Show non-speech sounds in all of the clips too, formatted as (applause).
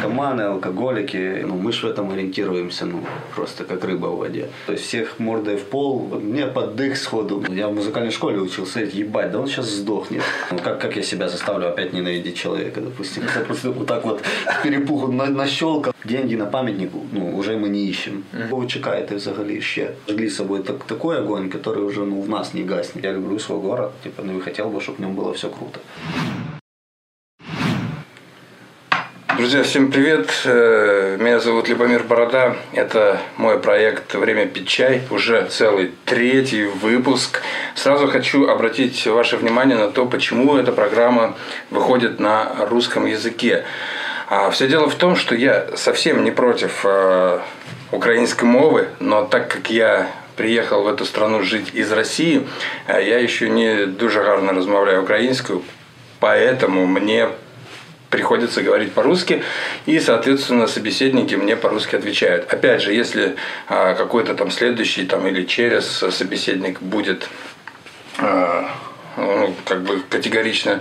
наркоманы, алкоголики. Ну, мы же в этом ориентируемся, ну, просто как рыба в воде. То есть всех мордой в пол, мне под дых сходу. Я в музыкальной школе учился, ебать, да он сейчас сдохнет. Ну, как, как я себя заставлю опять ненавидеть человека, допустим. (laughs) Я просто вот так вот перепуху на, нащелкал. Деньги на памятник, ну, уже мы не ищем. Вы чекаєте взагалі ще? Жгли с собой так, такой огонь, который уже ну, в нас не гаснет. Я люблю свой город, типа, ну и хотел бы, чтобы в нем было все круто. Друзья, всем привет. Э, меня зовут Любомир Борода. Это мой проект «Время пить чай». Уже целый третий выпуск. Сразу хочу обратить ваше внимание на то, почему эта программа выходит на русском языке. А все дело в том, что я совсем не против э, украинской мовы, но так как я приехал в эту страну жить из России, э, я еще не дуже гарно розмовляю українською, поэтому мне приходится говорить по-русски, и, соответственно, собеседники мне по-русски отвечают. Опять же, если а, какой-то там следующий там, или через собеседник будет а, ну, как бы категорично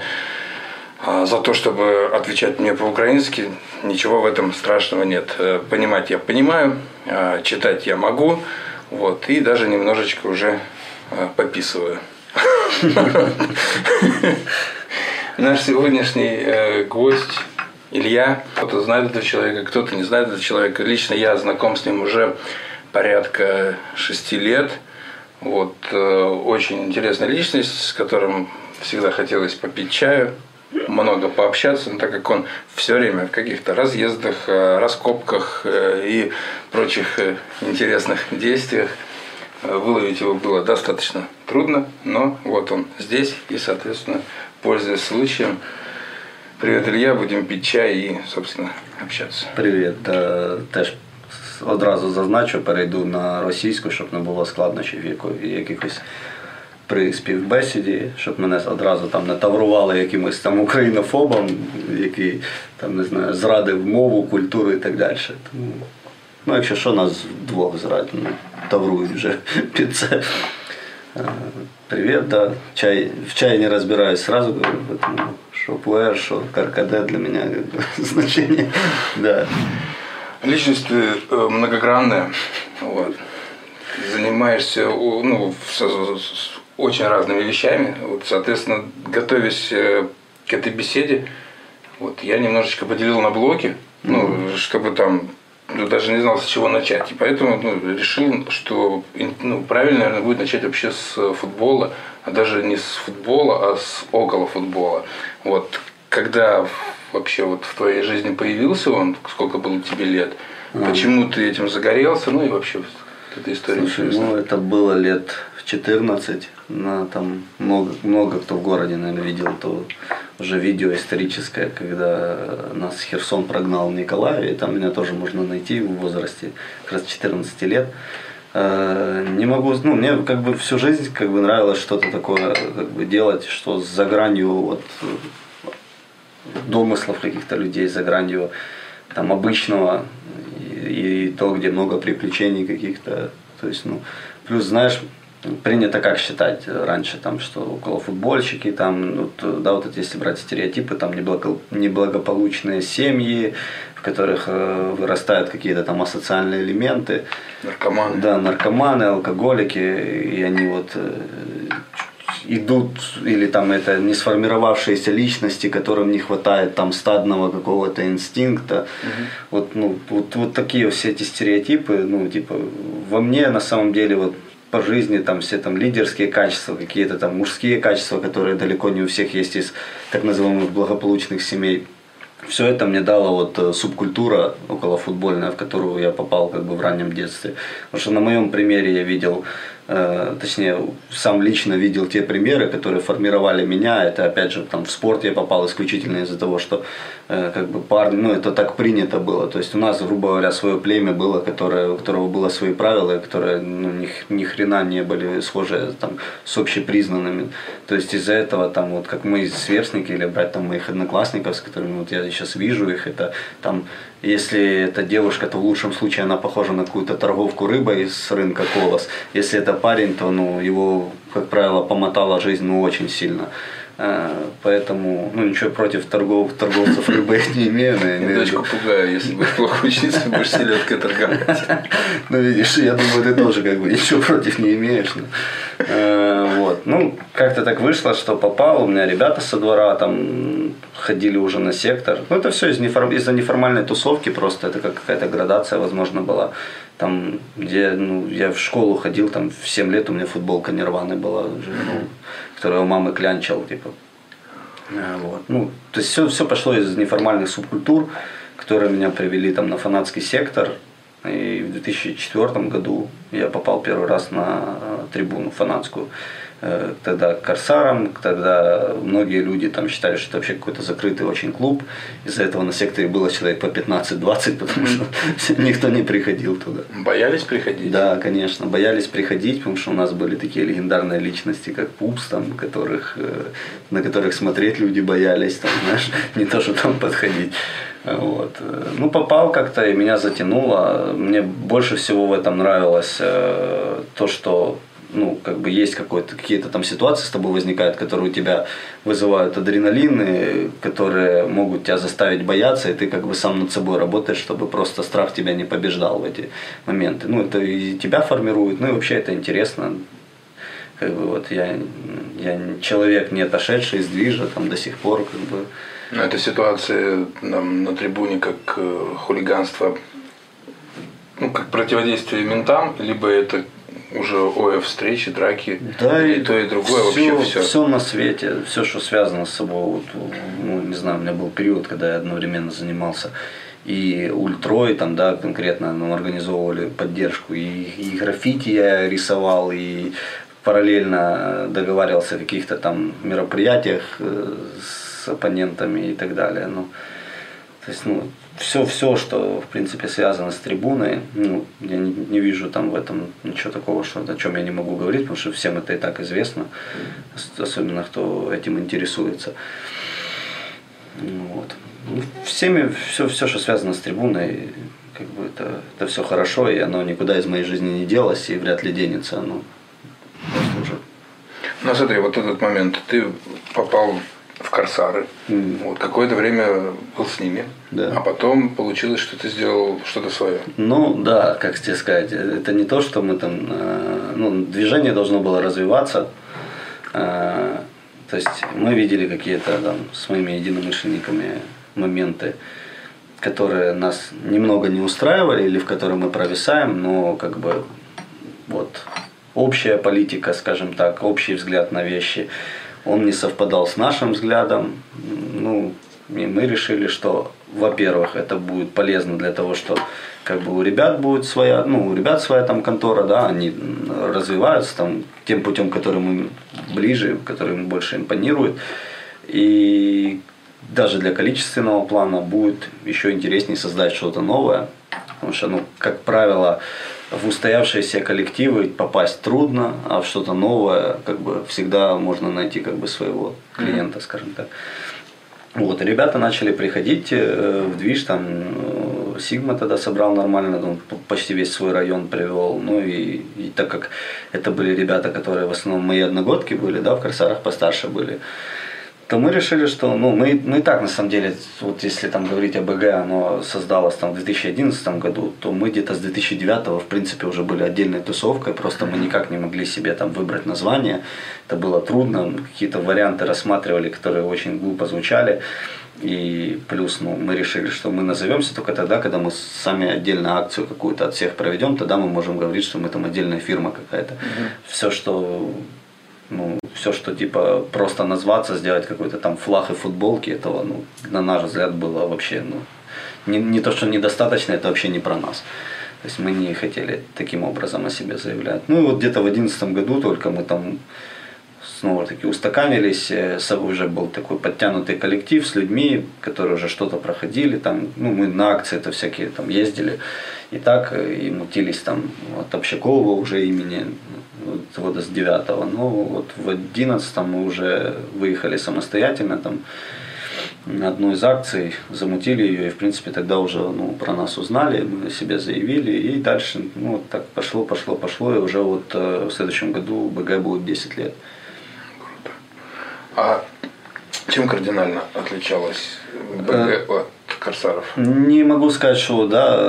а, за то, чтобы отвечать мне по-украински, ничего в этом страшного нет. Э, понимать я понимаю, читать я могу, вот, и даже немножечко уже пописываю. (laughs) Наш сегодняшний э, гость Илья. Кто-то знает этого человека, кто-то не знает этого человека. Лично я знаком с ним уже порядка шести лет. Вот, э, очень интересная личность, с которым всегда хотелось попить чаю, много пообщаться, но так как он все время в каких-то разъездах, э, раскопках э, и прочих э, интересных действиях, выловить его было достаточно трудно, но вот он здесь и, соответственно, пользуясь случаем. Привет, Илья, будем пить чай і, собственно, общатися. Привіт. Е, Теж одразу зазначу, перейду на російську, щоб не було складнощів якихось при співбесіді, щоб мене одразу там не таврували якимось там українофобом, який там не знаю, зрадив мову, культуру і так далі. Тому, ну, якщо що, нас двох зрадять, ну, таврують вже під це. Привет, да. Чай, в чае не разбираюсь, сразу говорю, поэтому что пуэр, что каркаде для меня (laughs) значение. Да. Личность э, многогранная, вот. занимаешься ну, с, очень разными вещами. Вот, соответственно, готовясь э, к этой беседе, вот, я немножечко поделил на блоки, ну, чтобы там ну, даже не знал, с чего начать. И поэтому ну, решил, что ну, правильно, наверное, будет начать вообще с футбола, а даже не с футбола, а с около футбола. Вот, когда вообще вот в твоей жизни появился он, сколько было тебе лет, почему ты этим загорелся, ну и вообще эта история Слушай, ну это было лет в 14. На, там много, много кто в городе, наверное, видел то уже видео историческое, когда нас Херсон прогнал в Николаеве, там меня тоже можно найти в возрасте как раз 14 лет. Э, Не могу, ну, мне как бы всю жизнь как бы нравилось что-то такое как бы делать, что за гранью вот домыслов каких-то людей, за гранью там обычного и, и то, где много приключений каких-то. То есть, ну, плюс, знаешь, принято как считать раньше, там, что около футбольщики, там, ну, то, да, вот это если брать стереотипы, там неблаго- неблагополучные семьи, в которых э, вырастают какие-то там асоциальные элементы. Наркоман. Да, наркоманы, алкоголики, и они вот э, идут, или там это не сформировавшиеся личности, которым не хватает там стадного какого-то инстинкта. Вот, ну, вот, вот такие все эти стереотипы, ну, типа, во мне на самом деле вот по жизни там все там лидерские качества, какие-то там мужские качества, которые далеко не у всех есть из так называемых благополучных семей. Все это мне дала вот э, субкультура околофутбольная, в которую я попал как бы в раннем детстве. Потому что на моем примере я видел, точнее, сам лично видел те примеры, которые формировали меня. Это опять же там в спорт я попал исключительно из-за того, что э, как бы парни, ну это так принято было. То есть у нас, грубо говоря, свое племя было, которое, у которого было свои правила, которые ну, ни, ни хрена не были схожи там, с общепризнанными. То есть из-за этого там вот как мои сверстники или брать там моих одноклассников, с которыми вот я сейчас вижу их, это там если это девушка, то в лучшем случае она похожа на какую-то торговку рыбой с рынка Колос. Если это парень, то ну, его, как правило, помотала жизнь ну, очень сильно. Э, поэтому, ну, ничего против торгов, торговцев рыбы не имею. Я дочку пугаю, если будешь плохо учиться, будешь селедкой торговать. (laughs) Ну, видишь, я думаю, ты тоже как бы ничего против не имеешь. Э, вот. Ну, как-то так вышло, что попал. У меня ребята со двора там ходили уже на сектор. Ну, это все из неформ... из-за неформальной тусовки просто. Это как какая-то градация, возможно, была. Там, где ну, я в школу ходил, там в 7 лет у меня футболка нирваны была, ну, которую у мамы клянчил, типа. Э, вот. Ну, то есть все, все пошло из неформальных субкультур, которые меня привели там на фанатский сектор. И в 2004 году я попал первый раз на э, трибуну фанатскую. Э, тогда Корсаром, тогда многие люди там считали, что это вообще какой-то закрытый очень клуб. Из-за этого на секторе было человек по 15-20, (laughs) потому что (laughs) никто не приходил туда. Боялись приходить? Да, конечно, боялись приходить, потому что у нас были такие легендарные личности, как Пупс, там, которых, э, на которых смотреть люди боялись, там, (laughs) знаешь, не то, что там подходить. Вот. Ну, попал как-то, и меня затянуло. Мне больше всего в этом нравилось э, то, что ну, как бы есть какой-то, какие-то там ситуации с тобой возникают, которые у тебя вызывают адреналин, которые могут тебя заставить бояться, и ты как бы сам над собой работаешь, чтобы просто страх тебя не побеждал в эти моменты. Ну, это и тебя формирует, ну и вообще это интересно. Как бы вот я, я человек, не отошедший из там до сих пор, как бы. Но эта ситуация нам на трибуне как э, хулиганство, ну, как противодействие ментам, либо это уже ОФ встречи, драки, да, и то, и другое, все, вообще все. Все на свете, все, что связано с собой. Вот, ну, не знаю, у меня был период, когда я одновременно занимался и ультрой, там, да, конкретно ну, организовывали поддержку, и, и граффити я рисовал, и параллельно договаривался о каких-то там мероприятиях э, с оппонентами и так далее. Ну, то есть, ну, все, все, что в принципе связано с трибуной, ну, я не, не вижу там в этом ничего такого, что, о чем я не могу говорить, потому что всем это и так известно, особенно кто этим интересуется. Вот. Ну, всеми, все, все, что связано с трибуной, как бы это, это все хорошо, и оно никуда из моей жизни не делось, и вряд ли денется, оно просто уже. Ну смотри, вот этот момент, ты попал в Корсары. Mm. Вот какое-то время был с ними. Да. А потом получилось, что ты сделал что-то свое. Ну да, как тебе сказать, это не то, что мы там, э, ну, движение должно было развиваться. Э, то есть мы видели какие-то там с моими единомышленниками моменты, которые нас немного не устраивали или в которые мы провисаем, но как бы вот общая политика, скажем так, общий взгляд на вещи – он не совпадал с нашим взглядом. Ну, и мы решили, что, во-первых, это будет полезно для того, что как бы у ребят будет своя, ну, у ребят своя там контора, да, они развиваются там тем путем, который мы ближе, который им больше импонирует. И даже для количественного плана будет еще интереснее создать что-то новое. Потому что, ну, как правило, в устоявшиеся коллективы попасть трудно, а в что-то новое как бы всегда можно найти как бы своего клиента, скажем так. Вот, и ребята начали приходить э, в движ, там э, Сигма тогда собрал нормально, он почти весь свой район привел. Ну и, и так как это были ребята, которые в основном мои одногодки были, да, в Корсарах постарше были, то мы решили, что ну, мы, мы и так на самом деле, вот если там говорить о БГ, оно создалось там в 2011 году, то мы где-то с 2009 в принципе уже были отдельной тусовкой, просто мы никак не могли себе там выбрать название, это было трудно, какие-то варианты рассматривали, которые очень глупо звучали. И плюс ну, мы решили, что мы назовемся только тогда, когда мы сами отдельно акцию какую-то от всех проведем, тогда мы можем говорить, что мы там отдельная фирма какая-то. Угу. Все, что ну, все, что типа просто назваться, сделать какой-то там флаг и футболки, этого, ну, на наш взгляд, было вообще, ну, не, не то, что недостаточно, это вообще не про нас. То есть мы не хотели таким образом о себе заявлять. Ну и вот где-то в 2011 году только мы там снова таки устаканились, э, уже был такой подтянутый коллектив с людьми, которые уже что-то проходили, там, ну, мы на акции это всякие там ездили, и так, э, и мутились там от Общакова уже имени, вот с 9 но вот в 11 мы уже выехали самостоятельно, там, на одну из акций замутили ее, и в принципе тогда уже ну, про нас узнали, мы себе заявили, и дальше ну, вот так пошло, пошло, пошло, и уже вот э, в следующем году БГ будет 10 лет. Круто. А Чем кардинально отличалась БГ э, от Корсаров? Не могу сказать, что да,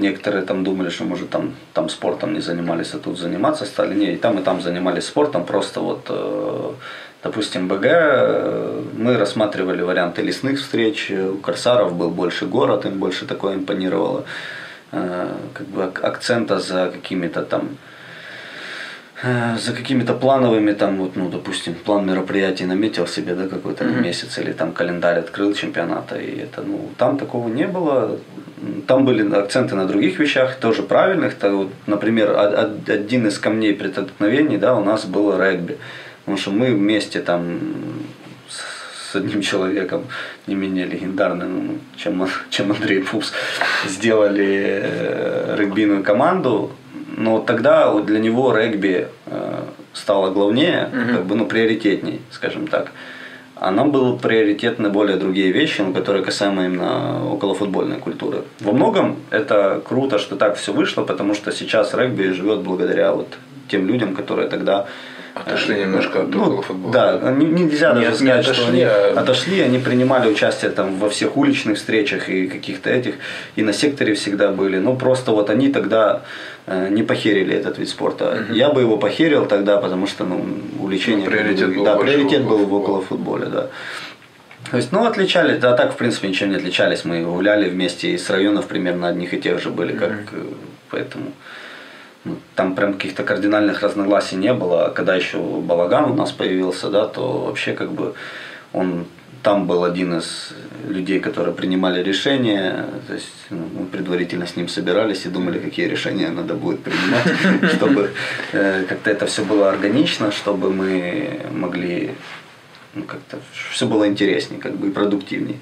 некоторые там думали, что может там, там спортом не занимались, а тут заниматься стали. Не, и там, и там занимались спортом, просто вот э, Допустим, БГ э, мы рассматривали варианты лесных встреч, у Корсаров был больше город, им больше такое импонировало. Как бы акцента за какими-то там Э, за какими-то плановыми там вот ну допустим план мероприятий наметил себе да какой-то mm-hmm. месяц или там календарь открыл чемпионата и это ну там такого не было. Там были акценты на других вещах тоже правильных. То вот, например один из камней преткновений да у нас был регби. Потому что мы вместе там с одним человеком не менее легендарным, чем, чем Андрей Пус, сделали э, регбийную команду но тогда для него регби э, стало главнее, угу. как бы, ну, приоритетней, скажем так. А нам было приоритетны более другие вещи, ну, которые касаемо именно околофутбольной культуры. Во многом это круто, что так все вышло, потому что сейчас регби живет благодаря вот тем людям, которые тогда Отошли немножко от ну, футбола. Да, нельзя даже сказать, отошли, что они а... отошли, они принимали участие там во всех уличных встречах и каких-то этих, и на секторе всегда были. Ну просто вот они тогда э, не похерили этот вид спорта. Угу. Я бы его похерил тогда, потому что ну, увлечение... Ну, приоритет был, да, приоритет был в около футболе, да. То есть, ну, отличались, да, так, в принципе, ничем не отличались. Мы гуляли вместе из районов примерно одних и тех же были, как, mm поэтому ну, там прям каких-то кардинальных разногласий не было. А когда еще балаган у нас появился, да, то вообще как бы он там был один из людей, которые принимали решения. То есть ну, мы предварительно с ним собирались и думали, какие решения надо будет принимать, (laughs) чтобы э, как-то это все было органично, чтобы мы могли ну, как-то все было интереснее, как бы и продуктивнее.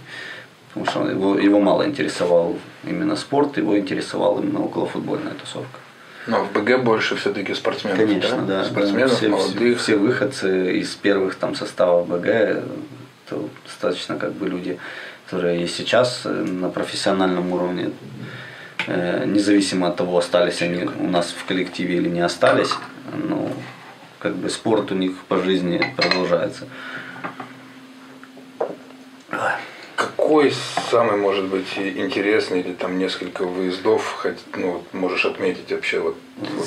Потому что его, его мало интересовал именно спорт, его интересовала именно околофутбольная тусовка. Но в БГ больше все-таки спортсменов. Конечно, да. да спортсменов, да, все, молодых. Все, все выходцы из первых там составов БГ, это достаточно как бы люди, которые и сейчас на профессиональном уровне, э, независимо от того, остались они у нас в коллективе или не остались, ну, как бы спорт у них по жизни продолжается какой самый, может быть, интересный или там несколько выездов, хоть, ну, можешь отметить вообще вот,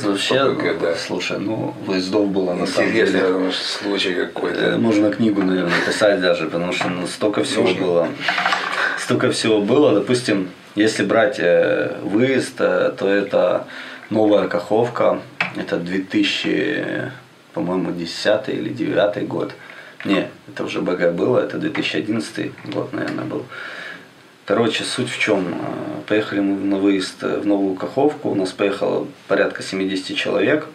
вообще, вот ППГ, да. слушай, ну, выездов было на самом деле. Интересный случай какой-то. Э, можно книгу, наверное, писать даже, потому что ну, столько всего Нужно. было. Столько всего было, допустим, если брать э, выезд, э, то это новая Каховка, это 2000, по-моему, 10 или 9 год. Не, это уже БГ было, это 2011 год, наверное, был. Короче, суть в чем. Э, поехали мы на выезд в Новую Каховку. У нас поехало порядка 70 человек.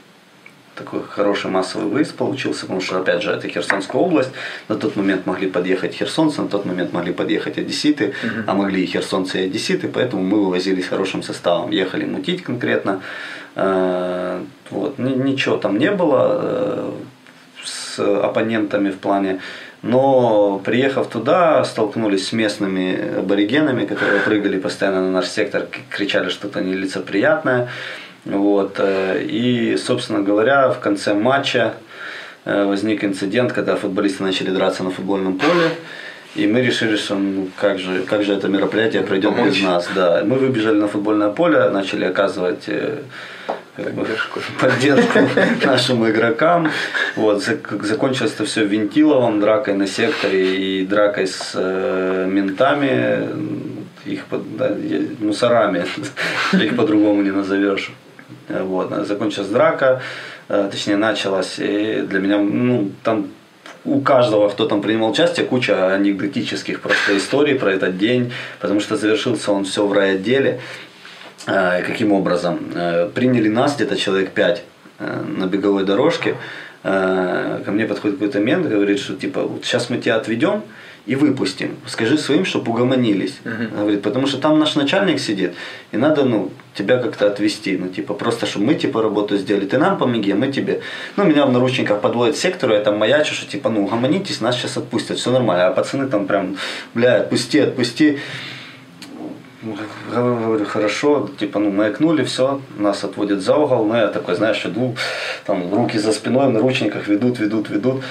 Такой хороший массовый выезд получился, потому что, опять же, это Херсонская область. На тот момент могли подъехать херсонцы, на тот момент могли подъехать одесситы, uh-huh. а могли и херсонцы, и одесситы, поэтому мы вывозились хорошим составом. Ехали мутить конкретно. Э, вот. Ничего там не было э, с оппонентами в плане. Но приехав туда, столкнулись с местными аборигенами, которые прыгали постоянно на наш сектор, кричали что-то нелицеприятное. Вот. Э, и, собственно говоря, в конце матча э, возник инцидент, когда футболисты начали драться на футбольном поле. И мы решили, что ну, как, же, как же это мероприятие пройдет без нас. Да. Мы выбежали на футбольное поле, начали оказывать э, поддержку, поддержку нашим игрокам. Вот, закончилось это все вентиловым, дракой на секторе и дракой с э, ментами, их да, мусорами, (laughs) их по-другому не назовешь. Вот, закончилась драка, э, точнее началась, и для меня, ну, там у каждого, кто там принимал участие, куча анекдотических просто историй про этот день, потому что завершился он все в райотделе. Э, каким образом? Э, приняли нас где-то человек пять э, на беговой дорожке. Ко мне подходит какой-то мент, говорит, что типа вот сейчас мы тебя отведем и выпустим. Скажи своим, чтобы угомонились. Uh-huh. Говорит, потому что там наш начальник сидит, и надо, ну, тебя как-то отвести. Ну, типа, просто, чтобы мы, типа, работу сделали. Ты нам помоги, а мы тебе. Ну, меня в наручниках подводят к сектору, я там маячу, что, типа, ну, угомонитесь, нас сейчас отпустят, все нормально. А пацаны там прям, бля, отпусти, отпусти. Говорю, хорошо, типа, ну, маякнули, все, нас отводят за угол, ну, я такой, знаешь, иду, там, руки за спиной, на ручниках ведут, ведут, ведут.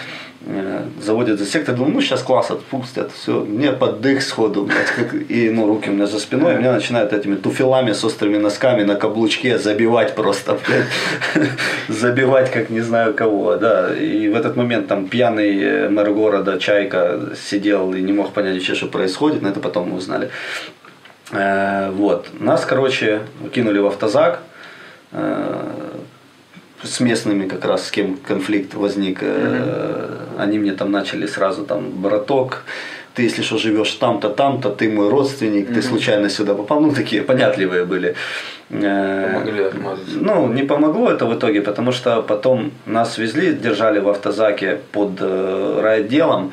Э, заводят за сектор, думаю, ну сейчас класс отпустят, все, мне поддых сходу, блядь, как, и ну руки у меня за спиной, и меня начинают этими туфелами с острыми носками на каблучке забивать просто, блядь, (laughs) забивать как не знаю кого, да, и в этот момент там пьяный э, мэр города Чайка сидел и не мог понять вообще, что происходит, но это потом мы узнали. Э, вот, нас, короче, кинули в автозак, с местными как раз с кем конфликт возник, mm-hmm. они мне там начали сразу там браток, ты если что живешь там-то, там-то, ты мой родственник, mm-hmm. ты случайно сюда попал, ну такие понятливые были. Э, Помогли отмазаться. Ну, не помогло это в итоге, потому что потом нас везли, держали в автозаке под э, райотделом,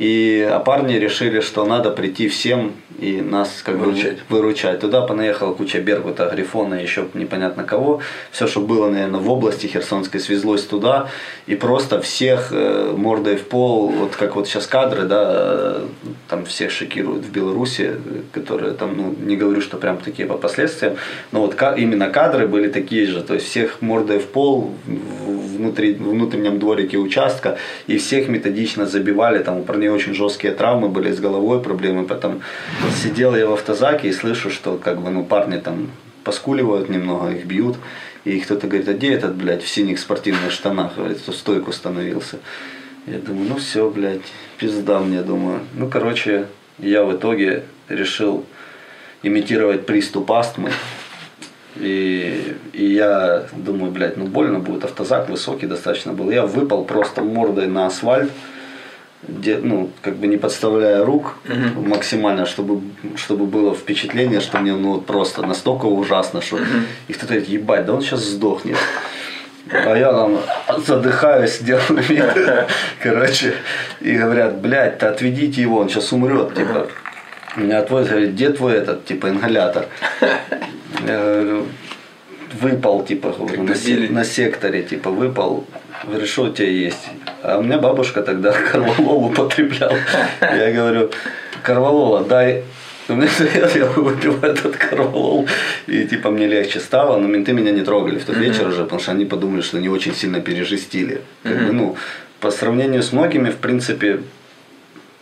и а парни решили, что надо прийти всем и нас как выручать. бы выручать. Туда понаехала куча Беркута, Грифона, еще непонятно кого. Все, что было, наверное, в области Херсонской, свезлось туда. И просто всех э, мордой в пол, вот как вот сейчас кадры, да, там всех шокируют в Беларуси, которые там, ну, не говорю, что прям такие по последствиям, но вот именно кадры были такие же. То есть всех мордой в пол внутри, в внутреннем дворике участка, и всех методично забивали. Там у парней очень жесткие травмы были с головой, проблемы потом сидел я в автозаке и слышу, что как бы, ну, парни там поскуливают немного, их бьют. И кто-то говорит, а где этот, блядь, в синих спортивных штанах, говорит, в стойку становился. Я думаю, ну все, блядь, пизда мне, думаю. Ну, короче, я в итоге решил имитировать приступ астмы. И, и я думаю, блядь, ну больно будет, автозак высокий достаточно был. Я выпал просто мордой на асфальт где, ну, как бы не подставляя рук угу. максимально, чтобы, чтобы было впечатление, что мне ну, просто настолько ужасно, что угу. и кто-то говорит, ебать, да он сейчас сдохнет. А я там задыхаюсь, делаю вид. (laughs) Короче, и говорят, блядь, то отведите его, он сейчас умрет, типа. Меня отводят, говорит, где твой этот, типа, ингалятор? (laughs) Я говорю, выпал, типа, на, на секторе, типа, выпал. Говорю, что у тебя есть? А у меня бабушка тогда (laughs) корвалол употребляла. Я говорю, корвалола, дай (laughs) я выпил этот корвалол, и типа мне легче стало, но менты меня не трогали в тот mm-hmm. вечер уже, потому что они подумали, что не очень сильно пережестили. Как mm-hmm. бы, ну, по сравнению с многими, в принципе,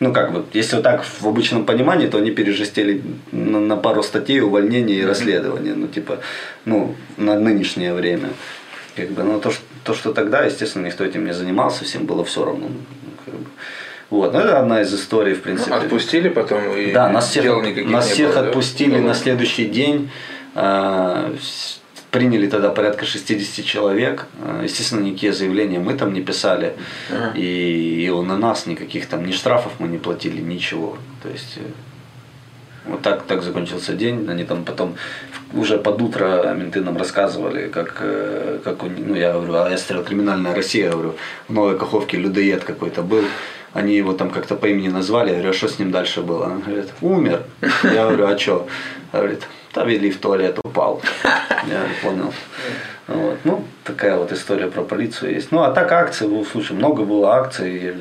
ну как бы, если вот так в обычном понимании, то они пережестили на, на пару статей увольнения и расследования, ну типа, ну, на нынешнее время. Как бы, но то, что, то, что тогда, естественно, никто этим не занимался, всем было все равно. Ну, как бы. Вот, ну это одна из историй, в принципе. Ну, отпустили потом и да, нас всех, нас всех было, отпустили да? на следующий день. Э, приняли тогда порядка 60 человек. А, естественно, никакие заявления мы там не писали. Ага. И, и на нас никаких там ни штрафов мы не платили, ничего. То есть э, вот так, так закончился день. Они там потом уже под утро менты нам рассказывали, как, э, как ну я говорю, а я стрелял криминальная Россия, говорю, в Новой Каховке людоед какой-то был. Они его там как-то по имени назвали, я говорю, а что с ним дальше было? Он говорит, умер. Я говорю, а что? Говорит, да вели в туалет, упал. Я понял. Вот. Ну, такая вот история про полицию есть. Ну, а так акции, слушай, много было акций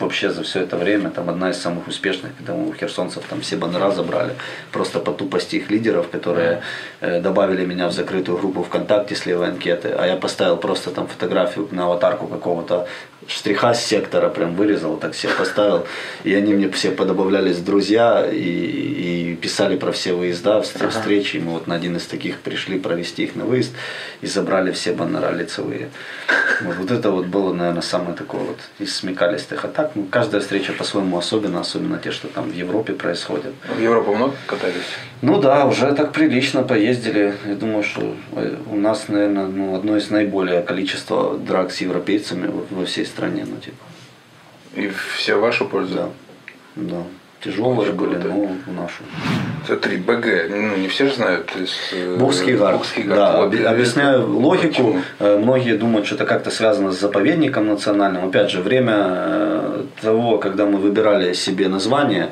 вообще за все это время там одна из самых успешных, когда у херсонцев там все баннера забрали, просто по тупости их лидеров, которые э, добавили меня в закрытую группу ВКонтакте с левой анкеты, а я поставил просто там фотографию на аватарку какого-то штриха с сектора, прям вырезал, так все поставил, и они мне все подобавлялись друзья и, и писали про все выезда, встречи, и мы вот на один из таких пришли провести их на выезд и забрали все баннера лицевые. Вот, вот это вот было, наверное, самое такое вот из смекалистых атак ну, каждая встреча по-своему особенно, особенно те, что там в Европе происходят. В Европу много катались? Ну да, уже так прилично поездили. Я думаю, что э, у нас, наверное, ну, одно из наиболее количества драк с европейцами во всей стране. Ну, типа. И все в вашу пользу? Да. да. Тяжелые были, но в нашу. Смотри, БГ, ну не все же знают. Из, э, Бухский гард. Гард. Да, вот, объясняю это, логику. Почему? Э, многие думают, что это как-то связано с заповедником национальным. Опять же, время э, того, когда мы выбирали себе название,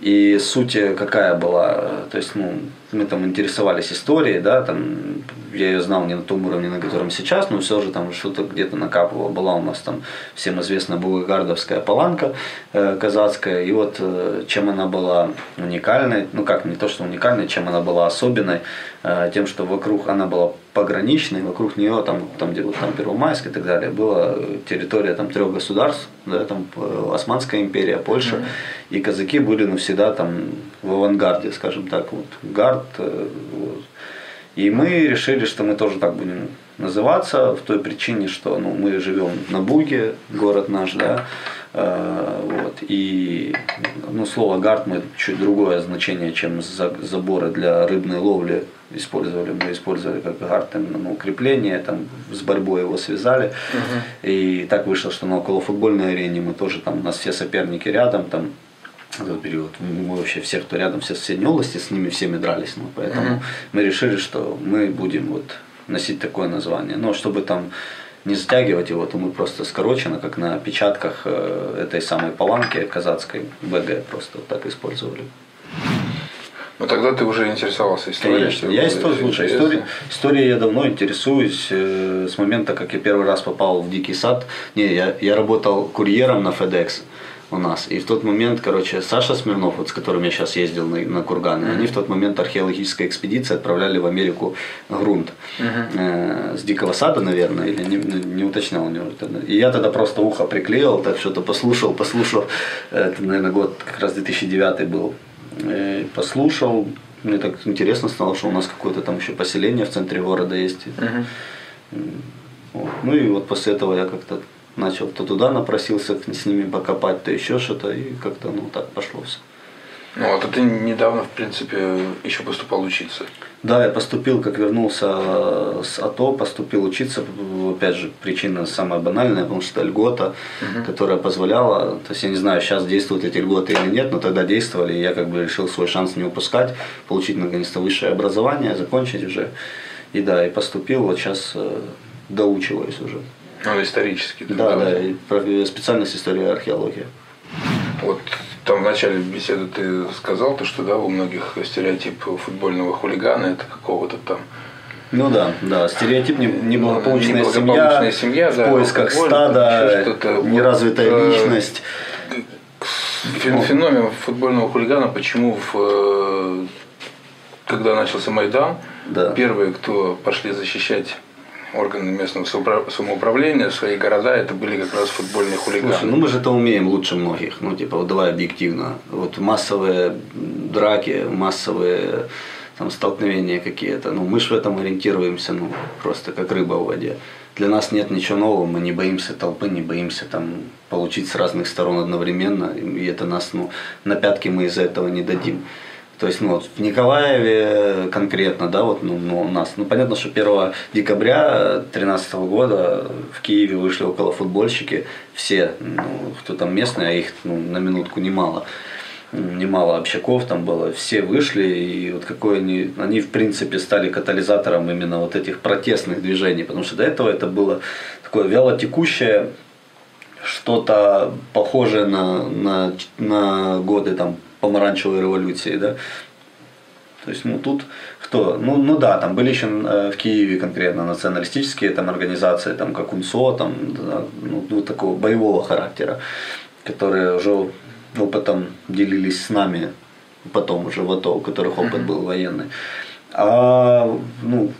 и суть какая была, то есть, ну, мы там интересовались историей, да, там, я ее знал не на том уровне, на котором сейчас, но все же там что-то где-то накапывало. Была у нас там всем известная Бугагардовская паланка э, казацкая, и вот э, чем она была уникальной, ну как, не то что уникальной, чем она была особенной, э, тем, что вокруг она была пограничной, вокруг нее, там, там где вот там Первомайск и так далее, была территория там трех государств, да, там э, Османская империя, Польша, mm-hmm. и казаки были ну, всегда там в авангарде, скажем так, вот, гард. Э, вот. И мы решили, что мы тоже так будем называться, в той причине, что ну, мы живем на Буге, город наш, да, Э, вот. И ну, слово гард мы чуть другое значение, чем заборы для рыбной ловли использовали. Мы использовали как гард именно ну, укрепление, там с борьбой его связали. Угу. И так вышло, что на околофутбольной арене мы тоже там, у нас все соперники рядом, там этот период. Мы вообще все, кто рядом, все соседней области, с ними всеми дрались. Ну, поэтому угу. мы решили, что мы будем вот носить такое название. Но чтобы там не затягивать его, то мы просто скорочено, как на печатках э, этой самой паланки казацкой БГ просто вот так использовали. Ну тогда ты уже интересовался историей. Конечно, я историю, слушай, истории, историей я давно интересуюсь э, с момента, как я первый раз попал в Дикий сад. Не, я, я работал курьером на FedEx у нас. И в тот момент, короче, Саша Смирнов, вот с которым я сейчас ездил на, на Курганы, mm-hmm. они в тот момент археологической экспедиции отправляли в Америку грунт. Mm-hmm. Э, с Дикого Сада, наверное, или не, не уточнял у него. И я тогда просто ухо приклеил, так что-то послушал, послушал. Это, наверное, год как раз 2009 был. И послушал, мне так интересно стало, что у нас какое-то там еще поселение в центре города есть. Mm-hmm. Вот. Ну и вот после этого я как-то начал то туда напросился с ними покопать, то еще что-то, и как-то ну так пошло все. Ну, а ты недавно, в принципе, еще поступал учиться. Да, я поступил, как вернулся с АТО, поступил учиться. Опять же, причина самая банальная, потому что льгота, угу. которая позволяла, то есть я не знаю, сейчас действуют эти льготы или нет, но тогда действовали, и я как бы решил свой шанс не упускать, получить наконец-то высшее образование, закончить уже. И да, и поступил, вот сейчас э, доучиваюсь уже. Ну, исторический. Да, да, и специальность история археология. Вот там в начале беседы ты сказал, то, что да, у многих стереотип футбольного хулигана это какого-то там ну да, да, стереотип неблагополучная, неблагополучная семья, семья в да, поисках стада, неразвитая вот, э, личность. Феномен футбольного хулигана, почему в, э, когда начался Майдан, да. первые, кто пошли защищать органы местного самоуправления, свои города, это были как раз футбольные хулиганы. Слушай, ну мы же это умеем лучше многих. Ну, типа, вот давай объективно. Вот массовые драки, массовые там, столкновения какие-то. Ну, мы же в этом ориентируемся, ну, просто как рыба в воде. Для нас нет ничего нового, мы не боимся толпы, не боимся там получить с разных сторон одновременно, и это нас, ну, на пятки мы из-за этого не дадим. То есть, ну, вот в Николаеве конкретно, да, вот ну, ну, у нас, ну, понятно, что 1 декабря 2013 года в Киеве вышли около футбольщики, все, ну, кто там местные, а их ну, на минутку немало. Немало общаков там было, все вышли, и вот какой они, они в принципе стали катализатором именно вот этих протестных движений, потому что до этого это было такое вялотекущее, что-то похожее на, на, на годы там помаранчевой революции, да. То есть, ну тут кто? Ну, ну да, там были еще э, в Киеве конкретно националистические там организации, там как УНСО, там, да, ну, ну, такого боевого характера, которые уже опытом делились с нами, потом уже в АТО, у которых опыт был военный. А ну,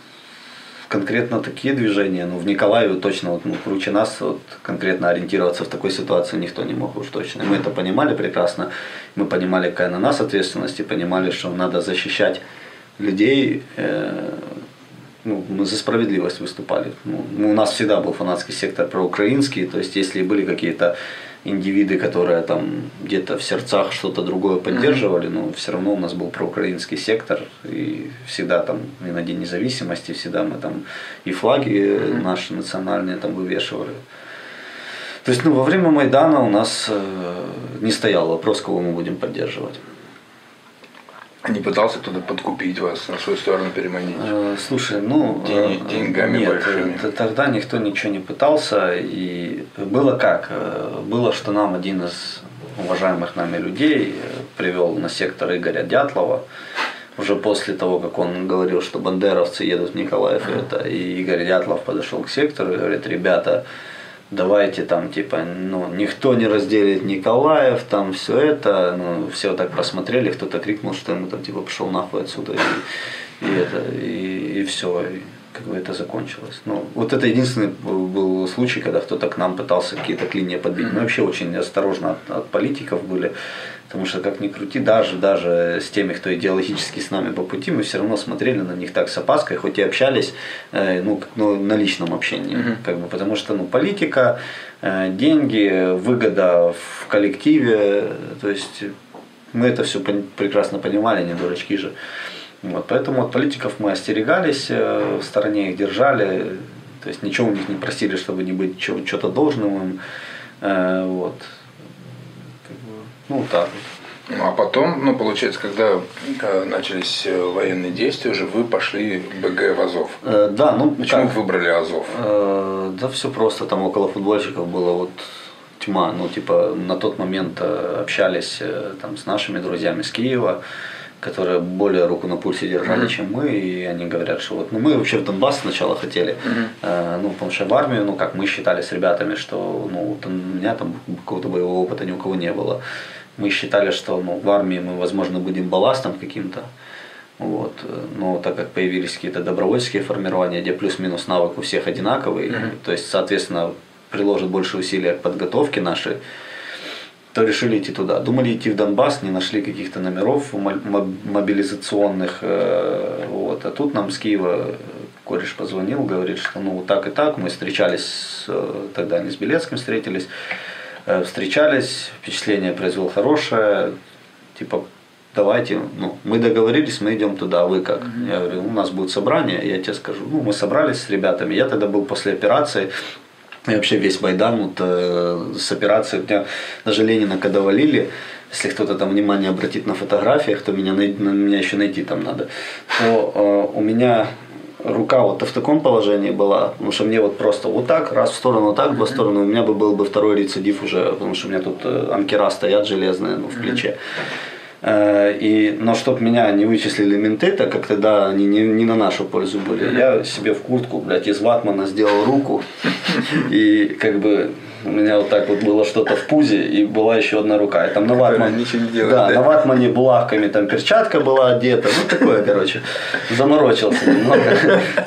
конкретно такие движения, ну, в Николаеве точно, вот, ну, круче нас, вот, конкретно ориентироваться в такой ситуации никто не мог уж точно. Мы это понимали прекрасно, мы понимали, какая на нас ответственность, и понимали, что надо защищать людей, э, ну, мы за справедливость выступали. Ну, у нас всегда был фанатский сектор проукраинский, то есть если были какие-то индивиды, которые там где-то в сердцах что-то другое поддерживали, но все равно у нас был проукраинский сектор, и всегда там и на День независимости, всегда мы там и флаги наши национальные там вывешивали. То есть, ну, во время Майдана у нас э, не стоял вопрос, кого мы будем поддерживать. Не пытался кто-то подкупить вас, на свою сторону переманить? Э, слушай, ну... День, э, деньгами нет, большими? тогда никто ничего не пытался. И было как? Э, было, что нам один из уважаемых нами людей привел на сектор Игоря Дятлова. Уже после того, как он говорил, что бандеровцы едут в Николаев, это, и Игорь Дятлов подошел к сектору и говорит, ребята, давайте там типа, ну, никто не разделит Николаев, там все это, ну, все так просмотрели, кто-то крикнул, что ему там типа пошел нахуй отсюда, и, и это, и, и все. как бы это закончилось. Ну, вот это единственный был случай, когда кто-то к нам пытался какие-то клинья подбить. Мы вообще очень осторожно от, от политиков были, потому что как ни крути, даже, даже с теми, кто идеологически с нами по пути, мы все равно смотрели на них так с опаской, хоть и общались э, ну, ну, на личном общении. Mm-hmm. Как бы, потому что ну, политика, э, деньги, выгода в коллективе, то есть мы это все прекрасно понимали, не дурачки же. Вот, поэтому от политиков мы остерегались, э, в стороне их держали, то есть ничего у них не просили, чтобы не быть что-то должным им. Э, вот. Ну, так. Ну, а потом, ну, получается, когда начались э, военные действия, уже вы пошли БГ в Азов. Э, да, ну Почему как? выбрали Азов? Э, да все просто, там около футбольщиков было вот тьма. Ну, типа, на тот момент общались там с нашими друзьями с Киева которые более руку на пульсе держали, mm-hmm. чем мы, и они говорят, что вот, ну мы вообще в Донбасс сначала хотели, mm-hmm. э, ну потому что в армию, ну как мы считали с ребятами, что ну вот у меня там какого-то боевого опыта ни у кого не было, мы считали, что ну в армии мы, возможно, будем балластом каким-то, вот. Но так как появились какие-то добровольческие формирования, где плюс-минус навык у всех одинаковый, mm-hmm. то есть, соответственно, приложат больше усилий к подготовке нашей, то решили идти туда. Думали идти в Донбасс, не нашли каких-то номеров мобилизационных. Э, вот. А тут нам с Киева кореш позвонил, говорит, что ну так и так, мы встречались, э, тогда они с Белецким встретились, встречались, впечатление произвел хорошее, типа давайте, ну, мы договорились, мы идем туда, а вы как? Mm-hmm. Я говорю, у нас будет собрание, я тебе скажу. Ну, мы собрались с ребятами, я тогда был после операции, и вообще весь Майдан вот, э, с операцией. Меня даже Ленина когда валили, если кто-то там внимание обратит на фотографиях, то меня, на, меня еще найти там надо, то э, у меня рука вот в таком положении была, потому что мне вот просто вот так, раз в сторону, вот так, в сторону, у меня бы был бы второй рецидив уже, потому что у меня тут э, анкера стоят железные ну, в плече. Э, и, но чтобы меня не вычислили менты, так как тогда они не, не на нашу пользу были, я себе в куртку, блядь, из ватмана сделал руку. И как бы у меня вот так вот было что-то в пузе, и была еще одна рука. И там на ватмане, ничего не делает, да, да, на ватмане булавками там перчатка была одета. Ну, такое, короче. Заморочился немного.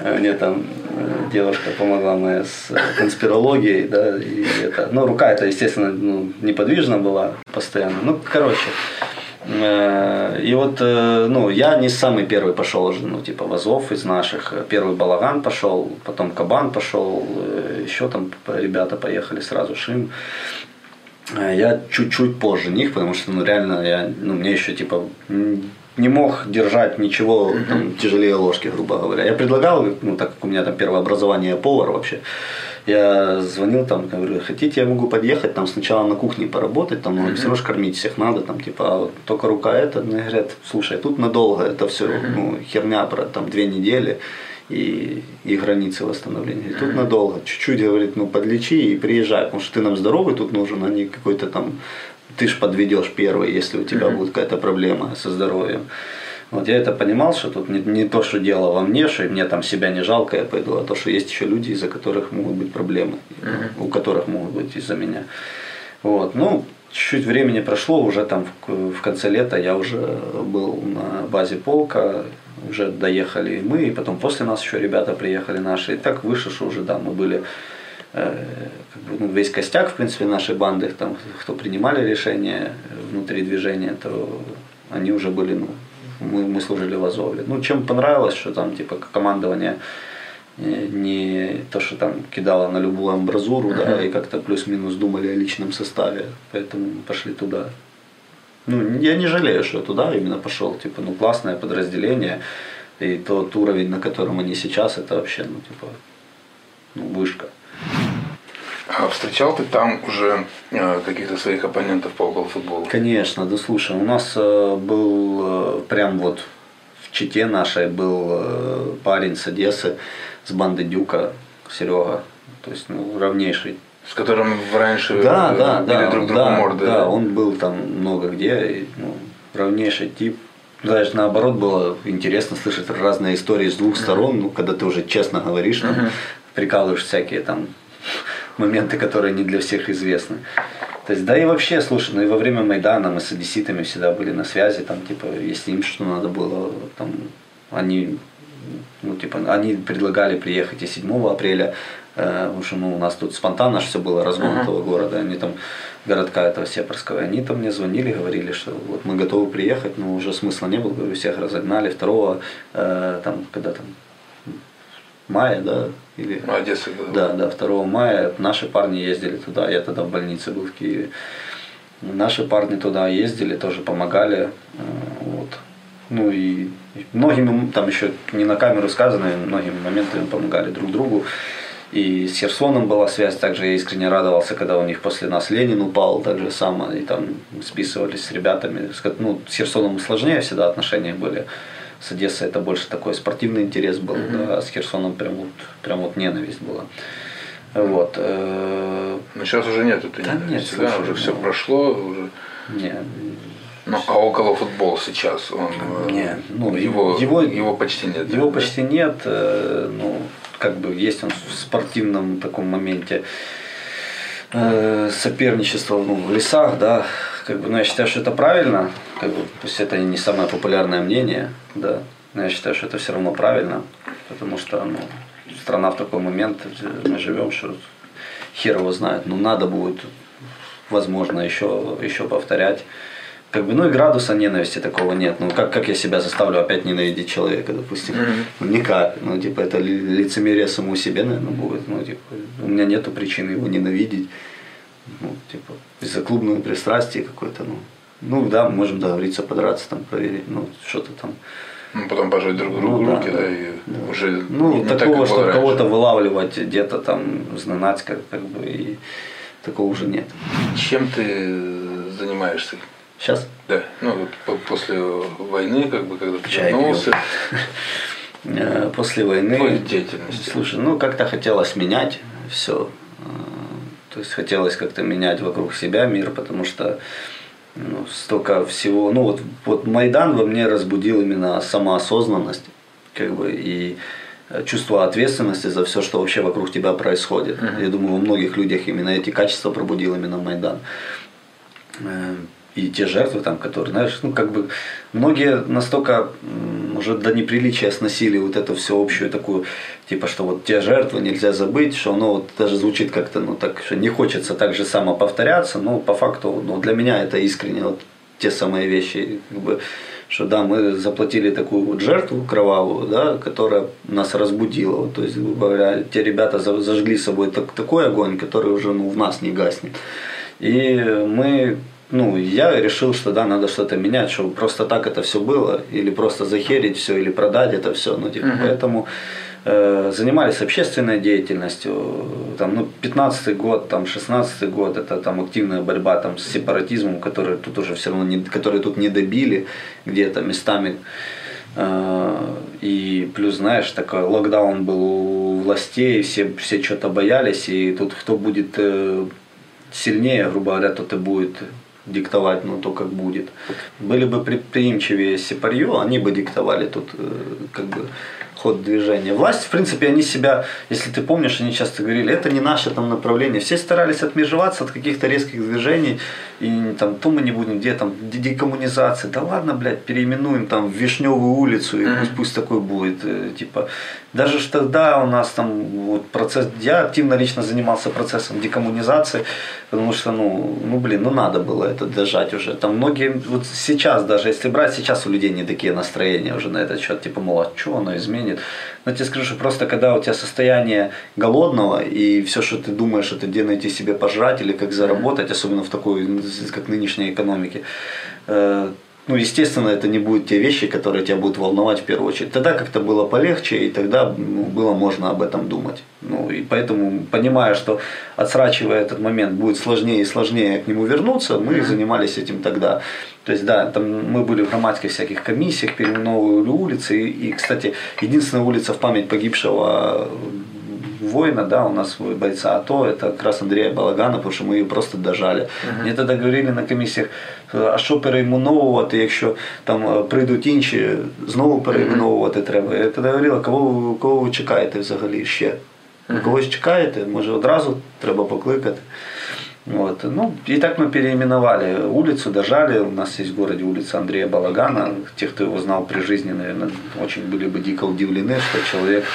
(laughs) Мне там э, девушка помогла моя с конспирологией, да, и это. Ну, рука это, естественно, ну, неподвижна была постоянно. Ну, короче. Э, и вот, э, ну, я не самый первый пошел ну, типа, Вазов из наших. Первый Балаган пошел, потом Кабан пошел, э, еще там ребята поехали сразу, Шим. Я чуть-чуть позже них, потому что, ну, реально, я, ну, мне еще, типа, не мог держать ничего там, тяжелее ложки, грубо говоря. Я предлагал, ну, так как у меня там первое образование повар вообще, я звонил там, говорю, хотите, я могу подъехать, там сначала на кухне поработать, там, ну, все равно кормить всех надо, там, типа, а вот только рука это, мне говорят, слушай, тут надолго, это все, ну, херня про там две недели и, и границы восстановления. И тут надолго, чуть-чуть, говорит, ну, подлечи и приезжай, потому что ты нам здоровый тут нужен, а не какой-то там, ты ж подведешь первый, если у тебя будет какая-то проблема со здоровьем. Вот я это понимал, что тут не, не то, что дело во мне, что мне там себя не жалко, я пойду, а то, что есть еще люди, из-за которых могут быть проблемы, uh-huh. у которых могут быть из-за меня. Вот, ну, чуть-чуть времени прошло, уже там в, в конце лета я уже был на базе полка, уже доехали мы, и потом после нас еще ребята приехали наши, и так выше, что уже, да, мы были э, как бы, ну, весь костяк, в принципе, нашей банды, там, кто принимали решения внутри движения, то они уже были, ну, мы, мы служили в Азове. Ну, чем понравилось, что там типа командование э, не то, что там кидало на любую амбразуру, uh-huh. да, и как-то плюс-минус думали о личном составе, поэтому пошли туда. Ну, я не жалею, что я туда именно пошел, типа, ну, классное подразделение, и тот уровень, на котором они сейчас, это вообще, ну, типа, ну, вышка. А встречал ты там уже э, каких-то своих оппонентов по футболу? Конечно, да слушай, у нас э, был э, прям вот в Чите нашей был парень с Одессы, с банды Дюка, Серега, то есть ну, равнейший с которым раньше да, да, били да, друг другу да, морды. Да, он был там много где, и, ну, равнейший тип. Даже наоборот было интересно слышать разные истории с двух сторон, ну, когда ты уже честно говоришь, там, прикалываешь всякие там моменты, которые не для всех известны. То есть, да и вообще, слушай, ну и во время Майдана мы с одесситами всегда были на связи, там, типа, если им что надо было, там, они Ну, типа, они предлагали приехать и 7 апреля, э, потому что ну, у нас тут спонтанно все было, разгон uh-huh. этого города, они там, городка этого Сепарского, они там мне звонили, говорили, что вот мы готовы приехать, но уже смысла не было, говорю, всех разогнали, второго, э, там, когда там, мая, да, или... Ну, Одесса, да. Да, да, 2 мая наши парни ездили туда, я тогда в больнице был в Киеве. Наши парни туда ездили, тоже помогали, э, вот. Ну и многими, там еще не на камеру сказано, многими моментами помогали друг другу. И с Херсоном была связь, также я искренне радовался, когда у них после нас Ленин упал, так же само, и там списывались с ребятами. Ну, с Херсоном сложнее всегда отношения были. С Одессой это больше такой спортивный интерес был, mm-hmm. да, а с Херсоном прям вот, прям вот ненависть была. Вот. Э, Но сейчас уже нет этой да ненависти, нет, да, уже все ну, прошло, уже. Не, ну, а около футбол сейчас он э, не, ну, его, его, его почти нет. Его да? почти нет. Э, ну, как бы есть он в спортивном таком моменте соперничество ну, в лесах, да, как бы, ну, я считаю, что это правильно, как бы, пусть это не самое популярное мнение, да, но я считаю, что это все равно правильно, потому что, ну, страна в такой момент, мы живем, что хер его знает, но надо будет, возможно, еще, еще повторять, как бы, ну и градуса ненависти такого нет. Ну как, как я себя заставлю опять ненавидеть человека, допустим? Mm-hmm. Ну никак. Ну типа это лицемерие самому себе, наверное, будет. Ну типа у меня нету причины его ненавидеть. Ну типа из-за клубного пристрастия какой-то, ну. Ну да, мы можем договориться, подраться, там, проверить, ну что-то там. Ну, потом пожать друг другу ну, руки, да, да, и да. уже Ну, не такого, так, что кого-то вылавливать где-то там, знать, как, как бы, и такого уже нет. Чем ты занимаешься? Сейчас? Да. Ну, после войны, как бы, когда ты Чай вернулся. (laughs) Э, после войны. Твоей деятельности. Слушай, ну как-то хотелось менять все. Э, то есть хотелось как-то менять вокруг себя мир, потому что ну, столько всего. Ну вот, вот Майдан во мне разбудил именно самоосознанность, как бы и чувство ответственности за все, что вообще вокруг тебя происходит. Uh-huh. Я думаю, у многих людях именно эти качества пробудил именно Майдан. И те жертвы там, которые, знаешь, ну как бы многие настолько уже до неприличия сносили вот эту всеобщую такую, типа, что вот те жертвы нельзя забыть, что оно вот даже звучит как-то, ну так, что не хочется так же само повторяться, но по факту, ну для меня это искренне вот те самые вещи, как бы, что да, мы заплатили такую вот жертву кровавую, да, которая нас разбудила. То есть, грубо говоря, те ребята зажгли собой так, такой огонь, который уже ну, в нас не гаснет. И мы ну, я решил, что да, надо что-то менять, чтобы просто так это все было, или просто захерить все, или продать это все. Ну, типа, uh-huh. поэтому э, занимались общественной деятельностью. Там, ну, 15 год, там, 16 год, это там активная борьба там, с сепаратизмом, который тут уже все равно не, который тут не добили где-то местами. Э, и плюс, знаешь, такой локдаун был у властей, все, все что-то боялись, и тут кто будет э, сильнее, грубо говоря, тот и будет диктовать, ну, то, как будет. Были бы предприимчивее Сепарью, они бы диктовали тут э, как бы ход движения. Власть, в принципе, они себя, если ты помнишь, они часто говорили, это не наше там направление. Все старались отмежеваться от каких-то резких движений, и там то мы не будем, где там декоммунизация. Да ладно, блядь, переименуем там в Вишневую улицу, и пусть, пусть такой будет. Э, типа, даже ж тогда у нас там вот процесс, я активно лично занимался процессом декоммунизации, потому что, ну, ну блин, ну надо было это дожать уже. Там многие, вот сейчас даже, если брать, сейчас у людей не такие настроения уже на этот счет, типа, мол, а что оно изменит? Но я тебе скажу, что просто когда у тебя состояние голодного, и все, что ты думаешь, это где найти себе пожрать или как заработать, особенно в такой, как нынешней экономике, э, ну, естественно, это не будут те вещи, которые тебя будут волновать в первую очередь. Тогда как-то было полегче, и тогда ну, было можно об этом думать. Ну, и поэтому, понимая, что отсрачивая этот момент будет сложнее и сложнее к нему вернуться, мы занимались этим тогда. То есть, да, там мы были в громадских всяких комиссиях, переименовывали улицы. И, и, кстати, единственная улица в память погибшего воина, да, у нас бойца АТО, это как раз Андрея Балагана, потому что мы ее просто дожали. Uh-huh. Мені тоді говорили на комісіях, а що перейменовувати, якщо там прийдуть інші, знову перейменовувати треба. Я тоді говорила, кого, кого ви чекаєте взагалі ще? Uh-huh. Когось чекаєте, може одразу треба покликати. Вот. Ну, и так мы переименовали улицу, дожали. У нас есть в городе улица Андрея Балагана. Те, кто его знал при жизни, наверное, очень были бы дико удивлены, что человек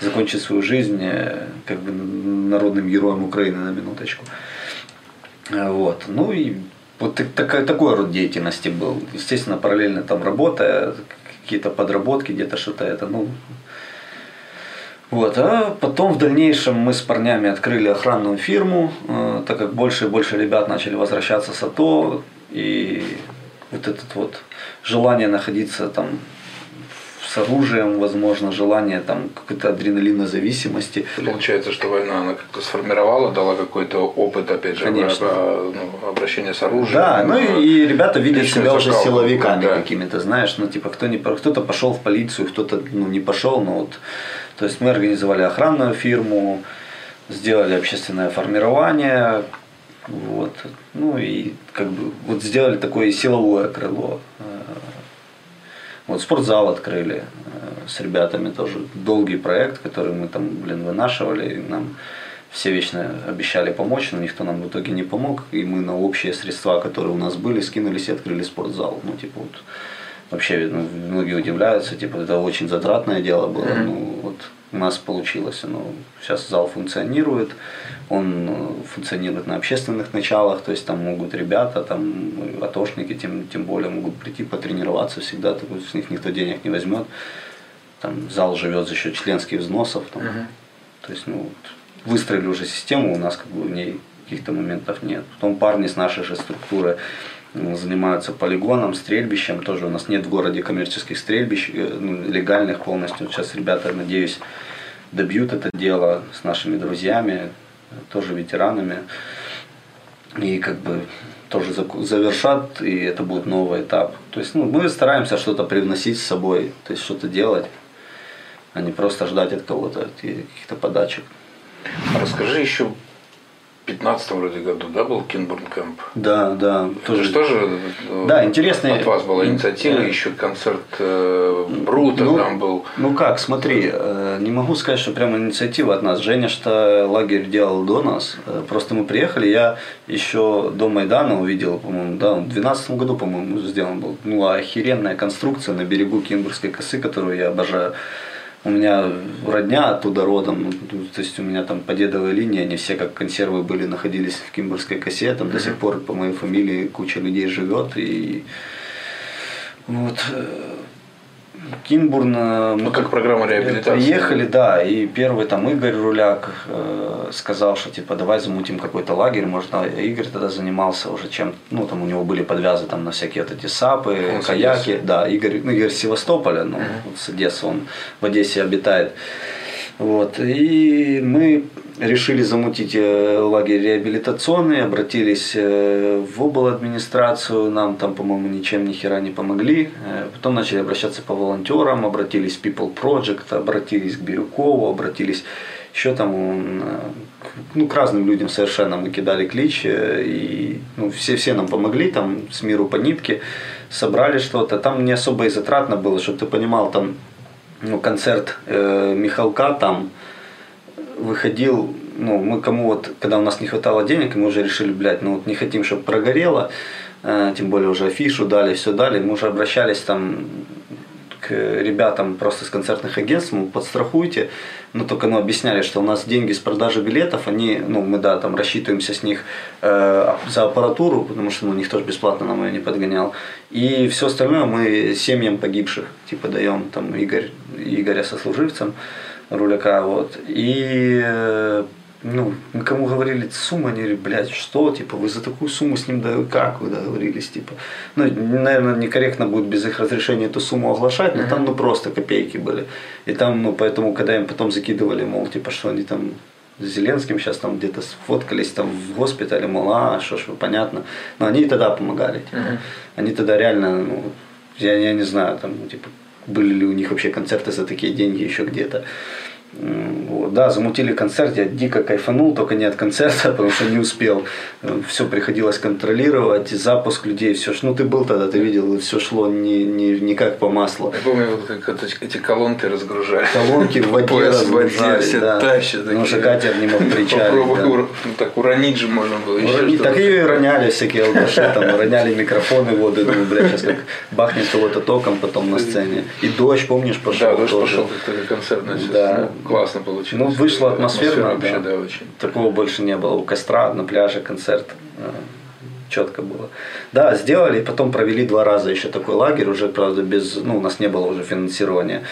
закончит свою жизнь э, как бы народным героем Украины на минуточку. Вот. Ну и вот такой, такой род деятельности был. Естественно, параллельно там работая, какие-то подработки, где-то что-то это, ну, вот, а потом в дальнейшем мы с парнями открыли охранную фирму, э, так как больше и больше ребят начали возвращаться с АТО, и вот этот вот желание находиться там с оружием, возможно, желание там какой-то адреналинозависимости. Получается, что война она как-то сформировала, дала какой-то опыт, опять же, Конечно. ну, обращения с оружием. Да, ну и, и ребята видят себя уже закалку, силовиками да. какими-то, знаешь, ну типа кто не кто-то пошел в полицию, кто-то ну, не пошел, но вот, то есть мы организовали охранную фирму, сделали общественное формирование, вот, ну и как бы вот сделали такое силовое крыло. Вот спортзал открыли э, с ребятами тоже долгий проект, который мы там, блин, вынашивали, и нам все вечно обещали помочь, но никто нам в итоге не помог, и мы на общие средства, которые у нас были, скинулись и открыли спортзал. Ну, типа вот вообще ну, многие удивляются, типа это очень затратное дело было, Мгм. ну вот у нас получилось, ну сейчас зал функционирует, он э, функционирует на общественных началах, то есть там могут ребята, там э, атошники, тем, тем более могут прийти потренироваться всегда, так вот с них никто денег не возьмет, там зал живет за счет членских взносов, там, Мгм. то есть ну вот, выстроили уже систему, у нас как бы в ней каких-то моментов нет. Потом парни с нашей же структуры занимаются полигоном, стрельбищем. Тоже у нас нет в городе коммерческих стрельбищ, э, ну, легальных полностью. Сейчас ребята, надеюсь, добьют это дело с нашими друзьями, э, тоже ветеранами. И как бы тоже завершат, и это будет новый этап. То есть ну, мы стараемся что-то привносить с собой, то есть что-то делать, а не просто ждать от кого-то каких-то подачек. Расскажи еще 15 вроде году, да, был Кинбурн Кэмп? Да, да. Это же тоже э, Да, интересный- от вас была инициатива, Э, еще концерт э, Брута Ну, там был. Ну как, смотри, э, не могу сказать, что прямо инициатива от нас. Женя что лагерь делал до нас. Э, Просто мы приехали, я еще до Майдана увидел, по-моему, да, в 2012 году, по-моему, сделан был. Ну, охеренная конструкция на берегу Кимбургской косы, которую я обожаю. У меня родня оттуда родом, ну, то есть у меня там по дедовой линии, они все как консервы были, находились в Кимбургской косе, там до сих пор по моей фамилии куча людей живет, и вот э, Кинбурн, э, Ну, как программа реабилитации. Приехали, да, и первый там Игорь Руляк э, сказал, что типа давай замутим какой-то лагерь, может, а Игорь тогда занимался уже чем, ну там у него были подвязы там на всякие вот эти сапы, Он каяки, да, Игорь, ну, Игорь Севастополя, ну, вот с Одессы, он в Одессе обитает. Вот, и мы решили замутить э, лагерь реабилитационный, обратились э, в обл. администрацию, нам там, по-моему, ничем ни хера не помогли. Э, Потом начали обращаться по волонтерам, обратились в People Project, обратились к Бирюкову, обратились еще там ну, к разным людям совершенно мы кидали клич, и ну, все, все нам помогли, там с миру по нитке, собрали что-то. Там не особо и затратно было, чтобы ты понимал, там ну, концерт э, Михалка там выходил, ну, мы кому вот, когда у нас не хватало денег, мы уже решили, блядь, ну вот не хотим, чтобы прогорело, э, тем более уже афишу дали, все дали, мы уже обращались там к ребятам просто с концертных агентств, мол, подстрахуйте, но только ну, объясняли, что у нас деньги с продажи билетов, они, ну, мы, да, там рассчитываемся с них э, за аппаратуру, потому что ну, никто же бесплатно нам ее не подгонял, и все остальное мы семьям погибших, типа, даем, там, Игорь, Игоря сослуживцам, руляка, вот, и э, ну, мы кому говорили сумму, они говорили, блядь, что, типа, вы за такую сумму с ним, да как вы договорились, типа. Ну, наверное, некорректно будет без их разрешения эту сумму оглашать, но там, ну, просто копейки были. И там, ну, поэтому, когда им потом закидывали, мол, типа, что они там с Зеленским сейчас там где-то сфоткались там в госпитале, мол, а, что ж, понятно. Но они и тогда помогали, типа. Они тогда реально, ну, я, я не знаю, там, типа, были ли у них вообще концерты за такие деньги еще где-то. Вот, да, замутили концерт, я дико кайфанул, только не от концерта, (laughs) потому что не успел. Все приходилось контролировать, запуск людей, все. Ну, ты был тогда, ты видел, все шло не, не, не как по маслу. Я помню, вот как эти колонки разгружали. Колонки в воде Пояс в воде, разгружали, все да. тащат. Потому что такие. катер не мог причалить. Попробуй да. ур- ну, так уронить же можно было. Урони-. Так и роняли всякие алкаши, там, роняли микрофоны в воду, думаю, бля, сейчас как бахнет кого-то током потом на сцене. И дождь, помнишь, пошел Да, дождь тоже. пошел, как такой концерт начался. Да. Ну, классно получилось. Ну, вышло атмосферно, вообще, да. да, очень. Такого больше не было. У костра, на пляже концерт. Четко было. Да, сделали, и потом провели два раза еще такой лагерь, уже, правда, без, ну, у нас не было уже финансирования.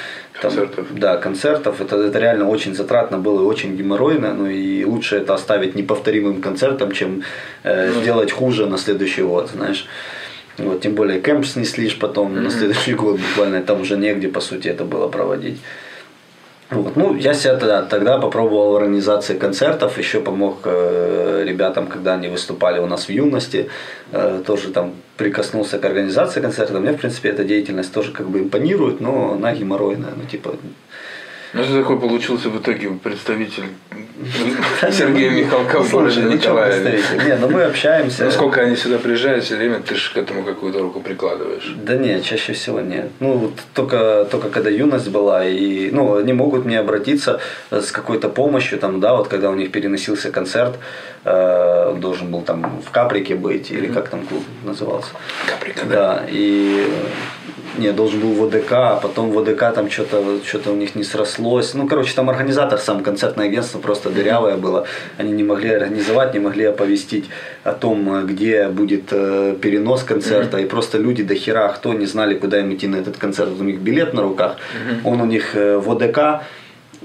Там, Концертов. Да, концертов. Это, это реально очень затратно было и очень геморройно, ну и лучше это оставить неповторимым концертом, чем э, сделать хуже на следующий год, знаешь. Вот, тем более кемп снесли потом на следующий год буквально, там уже негде, по сути, это было проводить. Вот. Ну, я себя тогда, тогда попробовал в организации концертов, еще помог э, ребятам, когда они выступали у нас в юности, э, тоже там прикоснулся к организации концертов. Мне, в принципе, эта деятельность тоже как бы импонирует, но она геморройная, ну, типа, Ну, ты такой получился в итоге представитель (laughs) Сергея Михалкова в городе ну, чё Николаеве. представитель? Не, ну мы общаемся. Ну, сколько они сюда приезжают, все время ты же к этому какую-то руку прикладываешь. Да нет, чаще всего нет. Ну, вот только, только когда юность была, и, ну, они могут мне обратиться с какой-то помощью, там, да, вот когда у них переносился концерт, э, должен был там в Каприке быть, или как там клуб назывался. Каприка, да. Да, и не, должен был в ОДК, а потом в ОДК там что-то что у них не срослось. Ну, короче, там организатор, сам концертное агентство просто дырявое было. Они не могли организовать, не могли оповестить о том, где будет э, перенос концерта. И просто люди до хера, кто не знали, куда им идти на этот концерт. У них билет на руках, он у них э, в ОДК.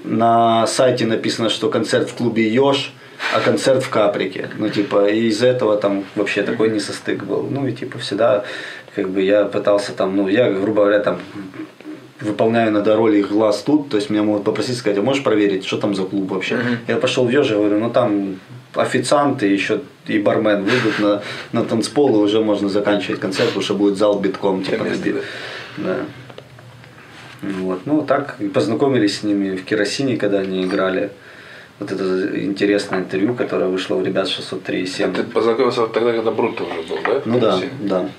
На сайте написано, что концерт в клубе Ёж, а концерт в Каприке. Ну, типа, и из-за этого там вообще такой несостык был. Ну, и типа всегда, как бы, я пытался там, ну, я, грубо говоря, там, выполняю иногда роли их глаз тут, то есть меня могут попросить сказать, а можешь проверить, что там за клуб вообще? Я пошел в Ёжи, говорю, ну там официанты еще и бармен выйдут на, на танцпол, и уже можно заканчивать концерт, потому что будет зал битком, типа. Да. Вот. Ну, так и познакомились с ними в Керосине, когда они играли. Вот это интересное интервью, которое вышло у ребят 603,7. Ты познакомился тогда, когда Брутто уже был, да? Ну да, да.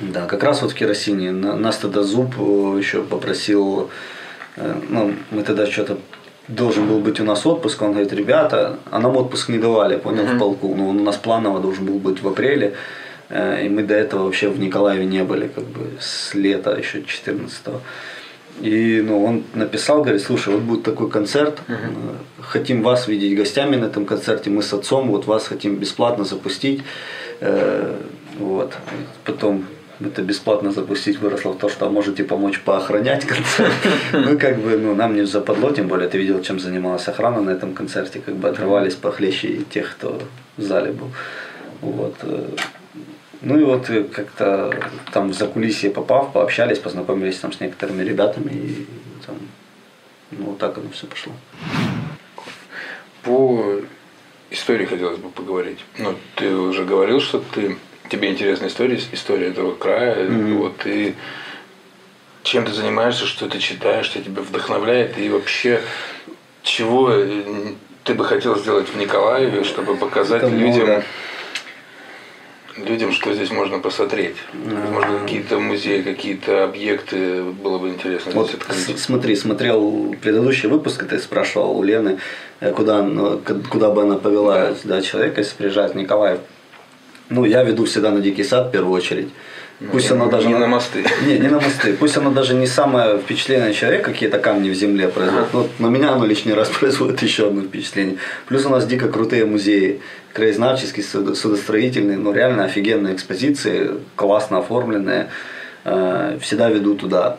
Да, как раз вот в керосине. На- Нас тогда Зуб э, еще попросил, э, ну, мы тогда что-то должен был быть у нас отпуск, он говорит, ребята, а нам отпуск не давали, понял, в полку, но он у нас планово должен был быть в апреле, э, и мы до этого вообще в Николаеве не были, как бы с лета еще 14 -го. И ну, он написал, говорит, слушай, вот будет такой концерт, э, хотим вас видеть гостями на этом концерте, мы с отцом вот вас хотим бесплатно запустить. Э, Вот. Потом это бесплатно запустить выросло в то, что можете помочь поохранять концерт. (laughs) Ну, как бы, ну, нам не западло, тем более, ты видел, чем занималась охрана на этом концерте, как бы отрывались похлеще тех, кто в зале был. Вот. э, Ну и вот э, как-то там в закулисье попав, пообщались, познакомились там с некоторыми ребятами и там, ну, вот так оно все пошло. По истории хотелось бы поговорить. Ну, ты уже говорил, что ты тебе интересна история, история этого края. Вот и чем ты занимаешься, что ты читаешь, что тебя вдохновляет, и вообще чего э, ты бы хотел сделать в Николаеве, чтобы показать Это людям, много. людям, что здесь можно посмотреть. Может, какие-то музеи, какие-то объекты было бы интересно Вот смотри, смотрел предыдущий выпуск, ты спрашивал у Лены, э, куда, куда бы она повела да. человека, если приезжает в Николаев. Ну, я веду всегда на Дикий сад в первую очередь. Пусть она даже не на мосты. (laughs) Не, не на мосты. Пусть оно даже не самое впечатленное человек, какие-то камни в земле производит. Но на меня оно лишний раз (laughs) производит еще одно впечатление. Плюс у нас дико крутые музеи. Краезнавческий, суд- судостроительный. Ну, реально офигенные экспозиции, классно оформленные. Э, Всегда веду туда.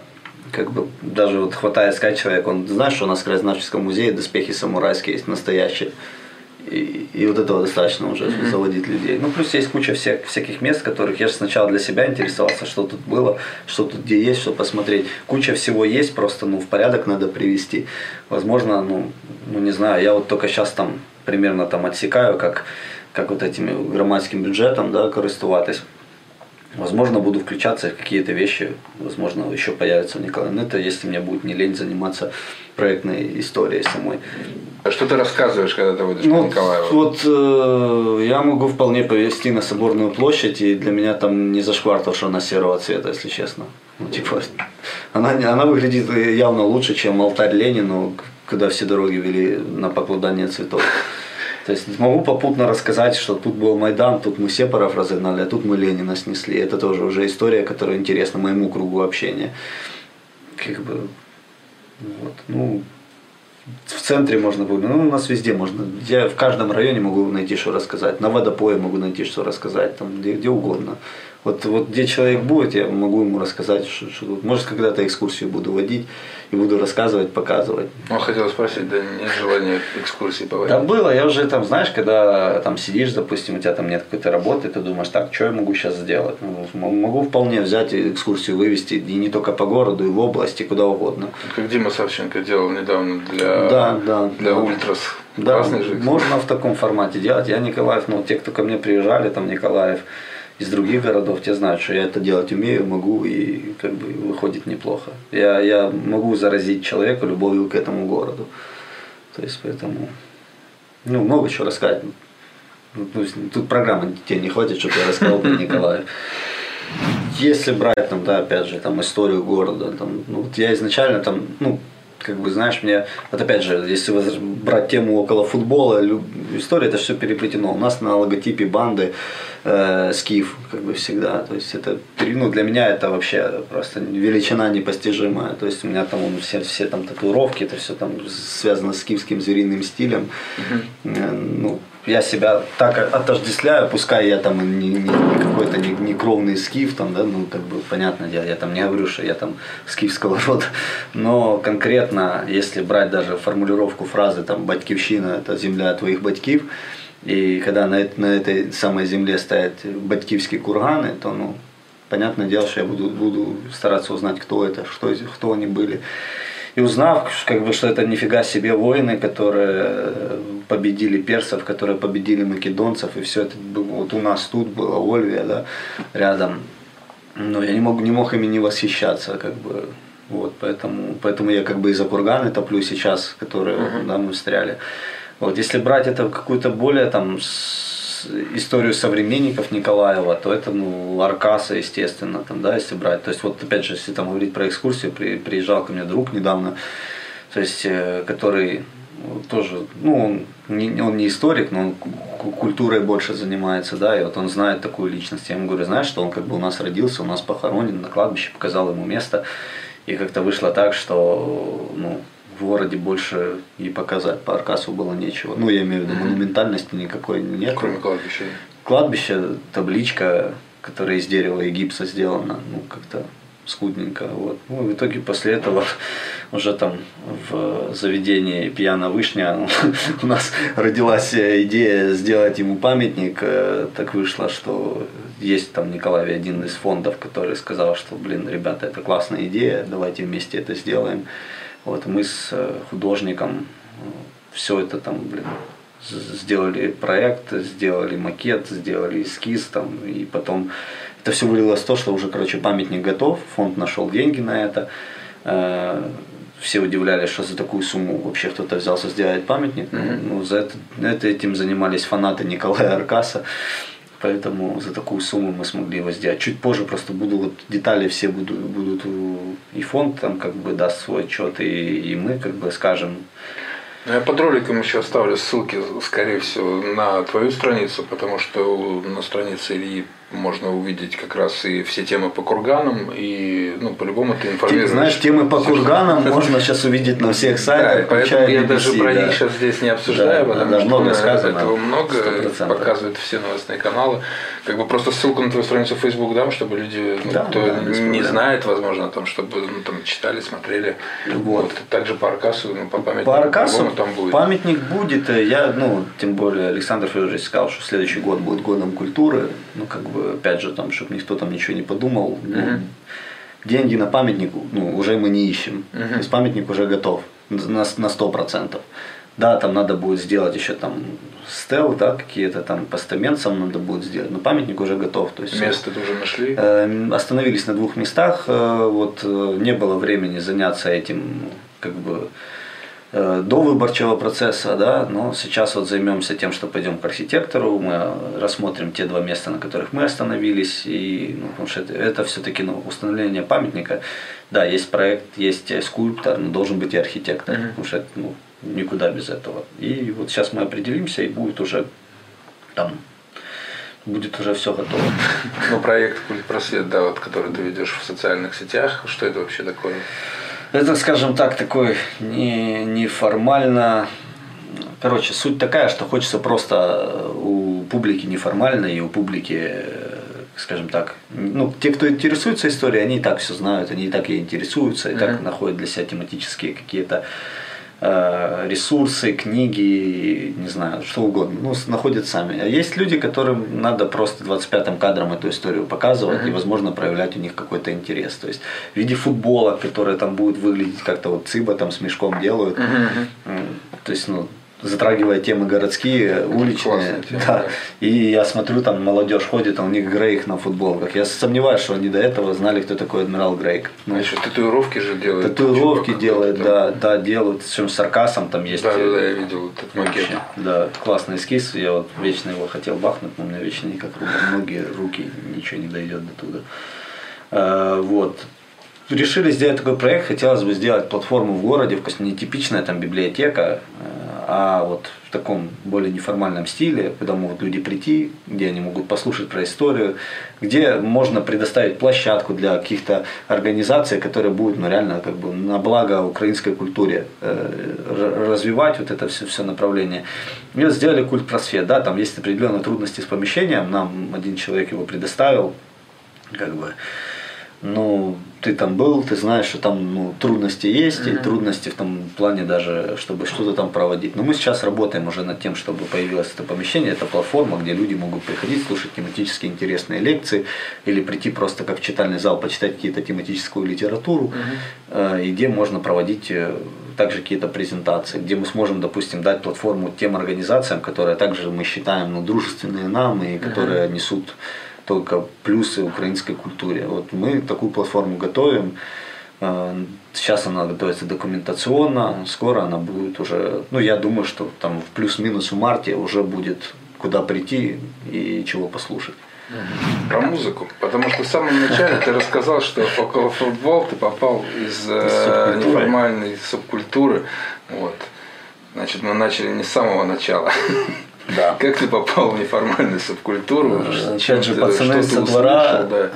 Как бы даже вот хватает сказать человек, он знаешь, что у нас в краезнавческом музее доспехи самурайские есть настоящие. И, и вот этого достаточно уже заводить людей. Ну, плюс есть куча всех, всяких мест, которых я же сначала для себя интересовался, что тут было, что тут где есть, что посмотреть. Куча всего есть, просто ну, в порядок надо привести. Возможно, ну, ну не знаю, я вот только сейчас там примерно там отсекаю, как, как вот этим громадским бюджетом, да, користуватись. Возможно, буду включаться в какие-то вещи, возможно, еще появятся у Николая. Но это если мне будет не лень заниматься проектной историей самой. А что ты рассказываешь, когда ты водишь ну, по Николаеву? Вот э, я могу вполне повести на Соборную площадь, и для меня там не зашквар то, что она серого цвета, если честно. Ну, типа, она, она выглядит явно лучше, чем алтарь Ленину, когда все дороги вели на покладание цветов. То есть могу попутно рассказать, что тут был Майдан, тут мы Сепаров разогнали, а тут мы Ленина снесли. Это тоже уже история, которая интересна моему кругу общения. Как бы, вот, ну, в центре можно было, ну, у нас везде можно. Я в каждом районе могу найти, что рассказать. На водопое могу найти, что рассказать, там, где, где угодно. Вот, вот где человек будет, я могу ему рассказать, что, что. Может, когда-то экскурсию буду водить и буду рассказывать, показывать. Ну, хотел спросить, да нет желания экскурсии поводить? Да было, я уже там, знаешь, когда там сидишь, допустим, у тебя там нет какой-то работы, ты думаешь, так, что я могу сейчас сделать? Ну, могу вполне взять экскурсию вывести, и не только по городу, и в области, куда угодно. Как Дима Савченко делал недавно для, да, да, для да. ультрас. Да, можно в таком формате делать. Я Николаев, ну, те, кто ко мне приезжали, там Николаев, из других городов, те знают, что я это делать умею, могу и как бы выходит неплохо. Я, я могу заразить человека любовью к этому городу. То есть поэтому, ну, много чего рассказать. Ну, тут программы тебе не хватит, чтобы я рассказал про Николая. Если брать там, да, опять же, там историю города, там, ну, вот я изначально там, ну, как бы, знаешь, мне, вот опять же, если брать тему около футбола, история это все переплетено. У нас на логотипе банды э, скиф, как бы всегда. То есть это, ну, для меня это вообще просто величина непостижимая. То есть у меня там все, все там татуировки, это все там связано с скифским звериным стилем. Угу. Ну, я себя так отождествляю, пускай я там не, не, не какой-то не, не кровный скиф, там, да, ну, как бы, понятное дело, я там не говорю, что я там скифского (laughs) рода, но конкретно, если брать даже формулировку фразы, там, «батькивщина – это земля твоих батькив», и когда на, на этой самой земле стоят батькивские курганы, то, ну, понятное дело, что я буду, буду стараться узнать, кто это, что, кто они были. И узнав, как бы, что это нифига себе воины, которые победили персов, которые победили македонцев, и все это было, вот у нас тут было, Ольвия, да, рядом. Но я не мог, не мог ими не восхищаться, как бы, вот, поэтому, поэтому я как бы и за курганы топлю сейчас, которые, uh-huh. да, мы встряли. Вот, если брать это какую-то более там историю современников Николаева, то это ну, Аркаса, естественно, там, да, если брать. То есть вот опять же, если там говорить про экскурсию, при, приезжал ко мне друг недавно, то есть, э, который тоже, ну, он не, он не историк, но он культурой больше занимается, да, и вот он знает такую личность. Я ему говорю, знаешь, что он как бы у нас родился, у нас похоронен на кладбище, показал ему место, и как-то вышло так, что, ну, в городе больше и показать по Аркасу было нечего. Ну, я имею в виду, монументальности никакой нет. Кроме кладбища. Кладбище, табличка, которая из дерева и гипса сделана, ну, как-то скудненько. Вот. Ну, в итоге после этого (laughs) уже там в заведении «Пьяна вышня» (laughs) у нас родилась идея сделать ему памятник. Э, так вышло, что есть там Николай один из фондов, который сказал, что, блин, ребята, это классная идея, давайте вместе это сделаем. Вот мы с э, художником э, все это там, блин, сделали проект, сделали макет, сделали эскиз там, и потом это все вылилось в то, что уже, короче, памятник готов, фонд нашел деньги на это. Э, все удивлялись, что за такую сумму вообще кто-то взялся сделать памятник. Mm-hmm. Ну, за это, это этим занимались фанаты Николая Аркаса. Поэтому за такую сумму мы смогли его сделать. Чуть позже просто буду вот детали все будут, будут и фонд там как бы даст свой отчет, и, и мы как бы скажем. Ну, я под роликом еще оставлю ссылки, скорее всего, на твою страницу, потому что на странице Ильи можно увидеть как раз и все темы по курганам, и ну, по-любому ты информируешь. Ты знаешь, темы по курганам можно сейчас увидеть на всех сайтах. Да, поэтому я даже про них сейчас здесь не обсуждаю, да, потому да, что много сказано, этого много, 100%. показывают все новостные каналы. Как бы просто ссылку на твою страницу в Facebook дам, чтобы люди, ну, да, кто да, не знает, возможно, там, чтобы ну, там, читали, смотрели. Вот. вот. Также по Аркасу, ну, по памятнику. По Аркасу там будет. памятник будет. Я, ну, тем более Александр Федорович сказал, что следующий год будет годом культуры. Ну, как бы опять же, там, чтобы никто там ничего не подумал. Ну, деньги на памятник ну, уже мы не ищем. Uh-huh. То есть памятник уже готов на, на 100%. Да, там надо будет сделать еще там стел, да, какие-то там постамент сам надо будет сделать, но памятник уже готов. То есть, Место тоже нашли? Э, остановились на двух местах, э, вот э, не было времени заняться этим, как бы Э, до выборчего процесса, да, но сейчас вот займемся тем, что пойдем к архитектору, мы рассмотрим те два места, на которых мы остановились, и, ну, потому что это, это все-таки ну, установление памятника, да, есть проект, есть скульптор, но должен быть и архитектор, mm-hmm. потому что это, ну, никуда без этого. И вот сейчас мы определимся, и будет уже там будет уже все готово. Ну, проект Культ Просвет, да, вот, который ты ведешь в социальных сетях, что это вообще такое? Это, скажем так, такой не, неформально. Короче, суть такая, что хочется просто у публики неформально и у публики, скажем так, ну, те, кто интересуется историей, они и так все знают, они и так и интересуются, и mm-hmm. так находят для себя тематические какие-то Э, ресурсы, книги, не знаю, что угодно, ну, находят сами. А есть люди, которым надо просто 25-м кадром эту историю показывать mm-hmm. и, возможно, проявлять у них какой-то интерес. То есть в виде футбола, которые там будут выглядеть как-то вот цыба там с мешком делают. Mm-hmm. То есть, ну, затрагивая темы городские, уличные. Тема, да. И я смотрю, там молодежь ходит, а у них Грейк на футболках. Я сомневаюсь, что они до этого знали, кто такой адмирал Грейк. Ну, а еще татуировки же делают. Татуировки делают, да, да, делают. Причем с саркасом там есть. Да, да, да, я видел этот макет. Да, классный эскиз. Я вот вечно его хотел бахнуть, но у меня вечно никак ноги, руки, ничего не дойдет до туда. А, вот решили сделать такой проект, хотелось бы сделать платформу в городе, в не типичная там библиотека, а вот в таком более неформальном стиле, куда могут люди прийти, где они могут послушать про историю, где можно предоставить площадку для каких-то организаций, которые будут ну, реально как бы на благо украинской культуре э, развивать вот это все, все направление. Вот сделали культ просвет, да, там есть определенные трудности с помещением, нам один человек его предоставил, как бы, ну, ты там был, ты знаешь, что там ну, трудности есть, mm-hmm. и трудности в том плане даже, чтобы что-то там проводить. Но мы сейчас работаем уже над тем, чтобы появилось это помещение, это платформа, где люди могут приходить, слушать тематически интересные лекции, или прийти просто как в читальный зал, почитать какие-то тематическую литературу, mm-hmm. и где можно проводить э, также какие-то презентации, где мы сможем, допустим, дать платформу тем организациям, которые также мы считаем ну, дружественные нам и которые mm-hmm. несут только плюсы украинской культуре. Вот мы такую платформу готовим. А, сейчас она готовится документационно, скоро она будет уже, ну я думаю, что там в плюс-минус в марте уже будет куда прийти и чего послушать. Про музыку. Потому что в самом начале ты рассказал, что около футбол ты попал из, э, неформальной субкультуры. Вот. Значит, мы начали не с самого начала. Да. Как ты попал в неформальную субкультуру? Опять же, пацаны со двора, да.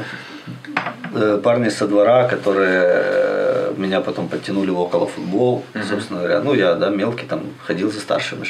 Э, парни со двора, которые э, меня потом подтянули в около футбол, собственно говоря. Ну, я, да, мелкий там ходил за старшими.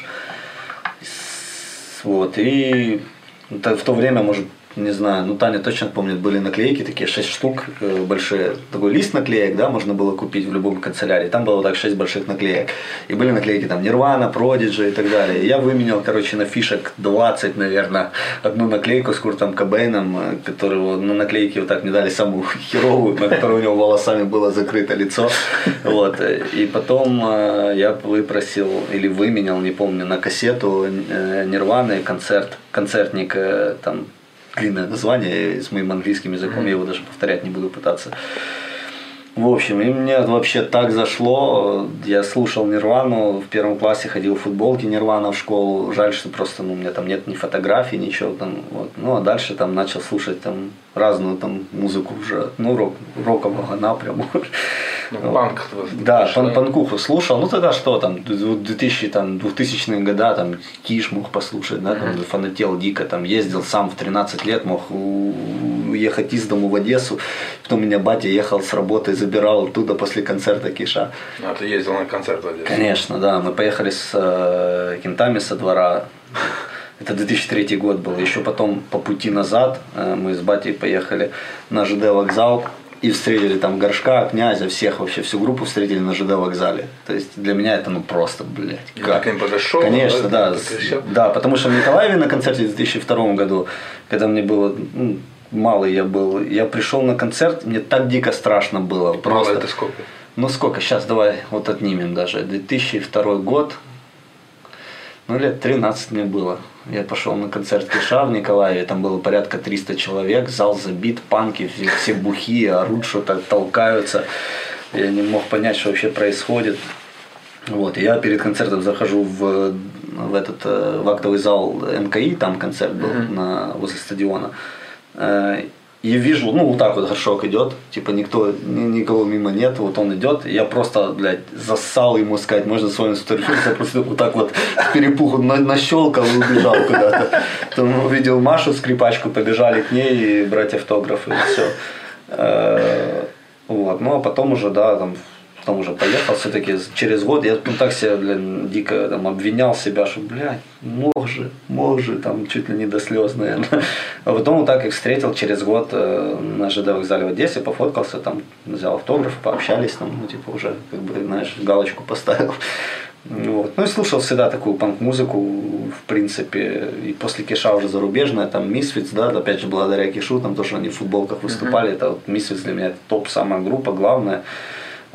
Вот, и в то время, может, не знаю, ну Таня точно помнит, были наклейки такие, 6 штук э, большие, такой лист наклеек, да, можно было купить в любом канцелярии, там было так 6 больших наклеек, и были наклейки там Нирвана, Продиджи и так далее. Я выменял, короче, на фишек 20, наверное, одну наклейку с Куртом Кобейном, э, которого на наклейке вот так мне дали самую (laughs) херовую, на которой у него волосами было закрыто лицо, вот, и потом э, я выпросил или выменял, не помню, на кассету Нирваны концерт, концертник там длинное название с моим английским языком, я его даже повторять не буду пытаться. В общем, и мне вообще так зашло. Я слушал Нирвану, в первом классе ходил в футболке Нирвана в школу. Жаль, что просто ну, у меня там нет ни фотографий, ничего там. Вот. Ну а дальше там начал слушать там разную там музыку уже, ну, рок, рокового напряму. Ну, панк. Да, пан, панкуху слушал. Ну тогда что там, 2000, там, 2000-е года, там, Киш мог послушать, да, там, фанател дико, там, ездил сам в 13 лет, мог уехать из дому в Одессу. Потом меня батя ехал с работы, забирал оттуда после концерта Киша. А ты ездил на концерт в Одессу? Конечно, да. Мы поехали с э, кентами со двора. Это 2003 год был. Еще потом по пути назад э, мы с батей поехали на ЖД вокзал и встретили там горшка, князя, всех вообще, всю группу встретили на ЖД вокзале. То есть для меня это ну просто, блядь. Как? к ним подошел? Конечно, да. Да, да, потому что в Николаеве на концерте в 2002 году, когда мне было ну, малый я был, я пришел на концерт, мне так дико страшно было. Просто. Мало это сколько? Ну сколько, сейчас давай вот отнимем даже. 2002 год, Ну, лет 13 мне было. Я пошел на концерт Киша в Николаеве, там было порядка 300 человек, зал забит, панки, все, все бухие, орут, что-то толкаются. Я не мог понять, что вообще происходит. Вот, я перед концертом захожу в, в этот э, в актовый зал МКИ, там концерт был mm-hmm. на, возле стадиона. И вижу, ну, вот так вот горшок идет, типа никто, никого мимо нет, вот он идет, я просто, блядь, засал ему сказать, можно с вами сфотографироваться, я просто вот так вот перепуху на, нащелкал и убежал куда-то. Потом увидел Машу, скрипачку, побежали к ней и брать автографы, и все. Э, вот, ну, а потом уже, да, там, потом уже поехал все-таки через год. Я ну, так себя, блин, дико там, обвинял себя, что, блядь, мог же, мог же, там чуть ли не до слез, наверное. А потом вот так их встретил через год э, на ЖД вокзале в Одессе, пофоткался, там, взял автограф, пообщались, там, ну, типа, уже, как бы, знаешь, галочку поставил. Вот. Ну и слушал всегда такую панк-музыку, в принципе, и после Киша уже зарубежная, там Мисфиц, да, опять же, благодаря Кишу, там тоже они в футболках выступали, mm-hmm. это вот Мисфиц для меня это топ, самая группа, главная.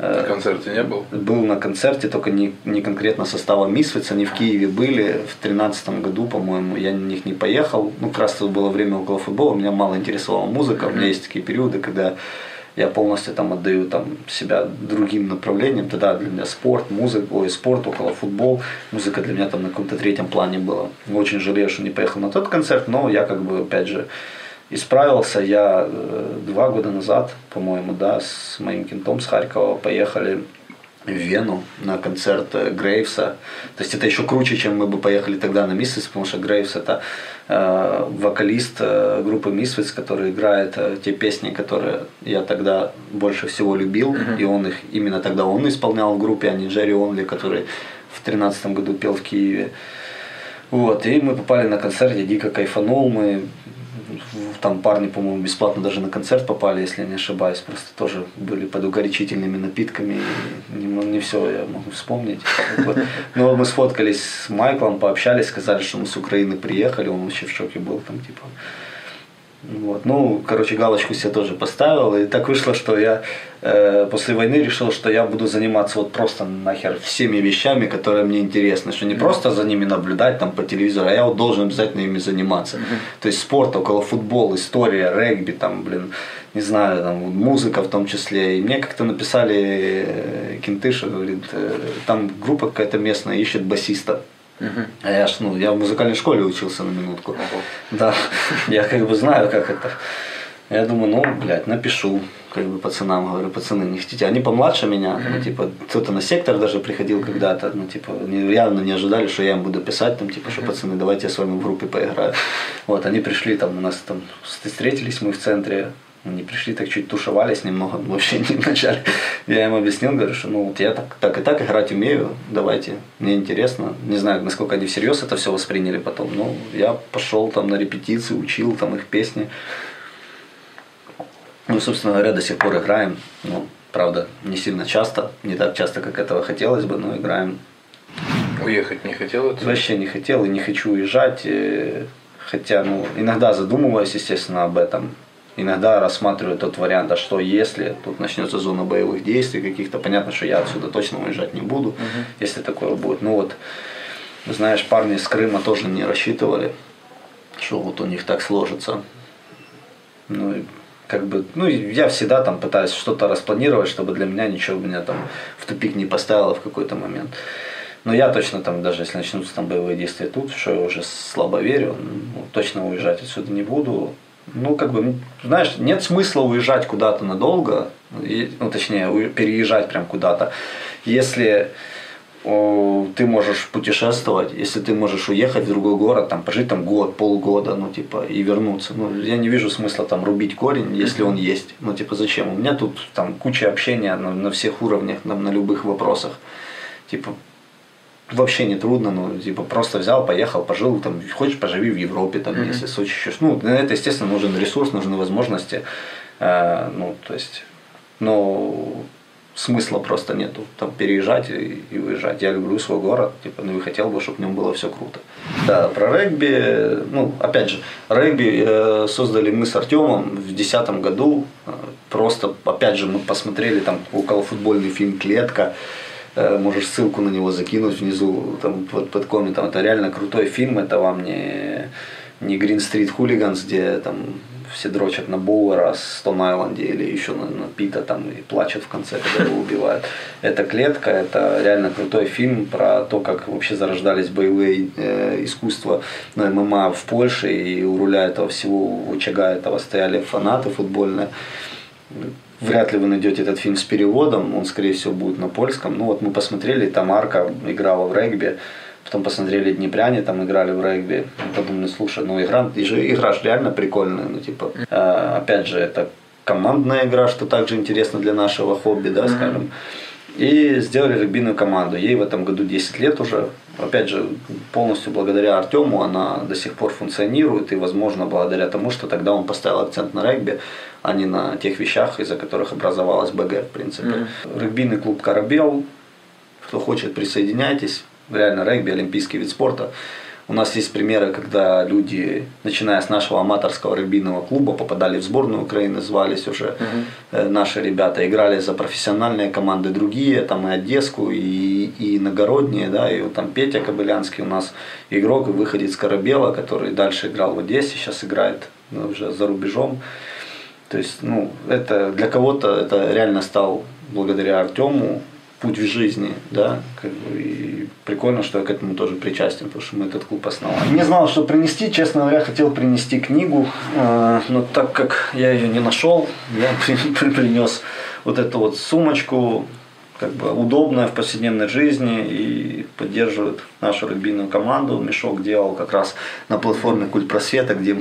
На концерте не был? Был на концерте, только не, не конкретно состава Мисфиц, они в Киеве были в тринадцатом году, по-моему, я на них не поехал. Ну, как раз было время около футбола, меня мало интересовала музыка, у меня есть такие периоды, когда я полностью там отдаю там себя другим направлениям. Тогда для меня спорт, музыка, ой, спорт, около футбол, музыка для меня там на каком-то третьем плане была. Очень жалею, что не поехал на тот концерт, но я как бы опять же исправился. Я э, два года назад, по-моему, да, с моим кентом с Харькова поехали в Вену на концерт э, Грейвса. То есть это еще круче, чем мы бы поехали тогда на Миссис, потому что Грейвс это э, вокалист э, группы Misfits, который играет э, те песни, которые я тогда больше всего любил, mm-hmm. и он их именно тогда он исполнял в группе, а не Джерри Онли, который в тринадцатом году пел в Киеве. Вот, и мы попали на концерт, я дико кайфанул, мы там парни, по-моему, бесплатно даже на концерт попали, если я не ошибаюсь, просто тоже были под угорячительными напитками, не, не все я могу вспомнить. Вот. Но мы сфоткались с Майклом, пообщались, сказали, что мы с Украины приехали, он вообще в шоке был, там, типа, вот. Ну, короче, галочку себе тоже поставил. И так вышло, что я э, после войны решил, что я буду заниматься вот просто нахер всеми вещами, которые мне интересны. Что не mm-hmm. просто за ними наблюдать там по телевизору, а я вот должен обязательно ими заниматься. Mm-hmm. То есть спорт, около футбол, история, регби, там, блин, не знаю, там, музыка в том числе. И мне как-то написали э, Кентыша, говорит, э, там группа какая-то местная ищет басиста. Угу. А я ж, ну, я в музыкальной школе учился на минутку. Ого. Да, я как бы знаю, как это. Я думаю, ну, блядь, напишу, как бы пацанам, говорю, пацаны, не хотите. Они помладше меня, mm-hmm. ну, типа, кто-то на сектор даже приходил когда-то, ну, типа, явно не ожидали, что я им буду писать, там, типа, что, пацаны, давайте я с вами в группе поиграю. Вот, они пришли, там, у нас там, встретились мы в центре, они пришли, так чуть тушевались немного, вообще не вначале. Я им объяснил, говорю, что ну вот я так, так и так играть умею, давайте, мне интересно. Не знаю, насколько они всерьез это все восприняли потом. Но я пошел там на репетиции, учил там их песни. Ну, собственно говоря, до сих пор играем. Ну, правда, не сильно часто, не так часто, как этого хотелось бы, но играем. Уехать не хотел это? Вообще не хотел и не хочу уезжать. Э, хотя, ну, иногда задумываюсь, естественно, об этом иногда рассматриваю тот вариант, а что если тут начнется зона боевых действий каких-то, понятно, что я отсюда точно уезжать не буду, угу. если такое будет. Ну вот, знаешь, парни из Крыма тоже не рассчитывали, что вот у них так сложится. Ну и как бы, ну я всегда там пытаюсь что-то распланировать, чтобы для меня ничего меня там в тупик не поставило в какой-то момент. Но я точно там, даже если начнутся там боевые действия тут, что я уже слабо верю, ну, точно уезжать отсюда не буду ну, как бы, знаешь, нет смысла уезжать куда-то надолго, ну, точнее, переезжать прям куда-то, если о, ты можешь путешествовать, если ты можешь уехать в другой город, там, пожить там год, полгода, ну, типа, и вернуться. Ну, я не вижу смысла там рубить корень, если он есть. Ну, типа, зачем? У меня тут там куча общения на, на всех уровнях, на, на любых вопросах. Типа, вообще не трудно, ну, типа, просто взял, поехал, пожил, там, хочешь, поживи в Европе, там, mm-hmm. если Сочи еще, ну, на это, естественно, нужен ресурс, нужны возможности, э, ну, то есть, но смысла просто нету, там, переезжать и, и уезжать. Я люблю свой город, типа, ну, и хотел бы, чтобы в нем было все круто. Да, про регби, ну, опять же, регби э, создали мы с Артемом в 2010 году, э, просто, опять же, мы посмотрели там около футбольный фильм «Клетка», можешь ссылку на него закинуть внизу там, под, под комментом. Это реально крутой фильм, это вам не, не Green Street Hooligans, где там все дрочат на Боуэра с Том Айленде или еще на, на Пита там и плачут в конце, когда его убивают. Это клетка, это реально крутой фильм про то, как вообще зарождались боевые э, искусства на ММА в Польше, и у руля этого всего, у очага этого стояли фанаты футбольные. Вряд ли вы найдете этот фильм с переводом, он, скорее всего, будет на польском. Ну вот мы посмотрели, там Арка играла в регби, Потом посмотрели Днепряне, там играли в регби. Подумали, слушай, ну игра, игра же реально прикольная. Ну, типа, э, опять же, это командная игра, что также интересно для нашего хобби, да, скажем. И сделали регбийную команду. Ей в этом году 10 лет уже. Опять же, полностью благодаря Артему она до сих пор функционирует. И, возможно, благодаря тому, что тогда он поставил акцент на регби, а не на тех вещах, из-за которых образовалась БГ, в принципе. Mm-hmm. Регбийный клуб «Корабел». Кто хочет, присоединяйтесь реально регби, олимпийский вид спорта. У нас есть примеры, когда люди, начиная с нашего аматорского регбийного клуба, попадали в сборную Украины, звались уже угу. наши ребята, играли за профессиональные команды другие, там и Одесску, и, и иногородние, да, и вот там Петя Кобылянский у нас игрок, выходит с Корабела, который дальше играл в Одессе, сейчас играет ну, уже за рубежом. То есть, ну, это для кого-то это реально стал благодаря Артему путь в жизни, да, как бы, и прикольно, что я к этому тоже причастен, потому что мы этот клуб основали. Не знал, что принести, честно говоря, хотел принести книгу, э, но так как я ее не нашел, я (laughs) принес вот эту вот сумочку, как бы удобная в повседневной жизни и поддерживает нашу регбийную команду. Мешок делал как раз на платформе Культ Просвета, где,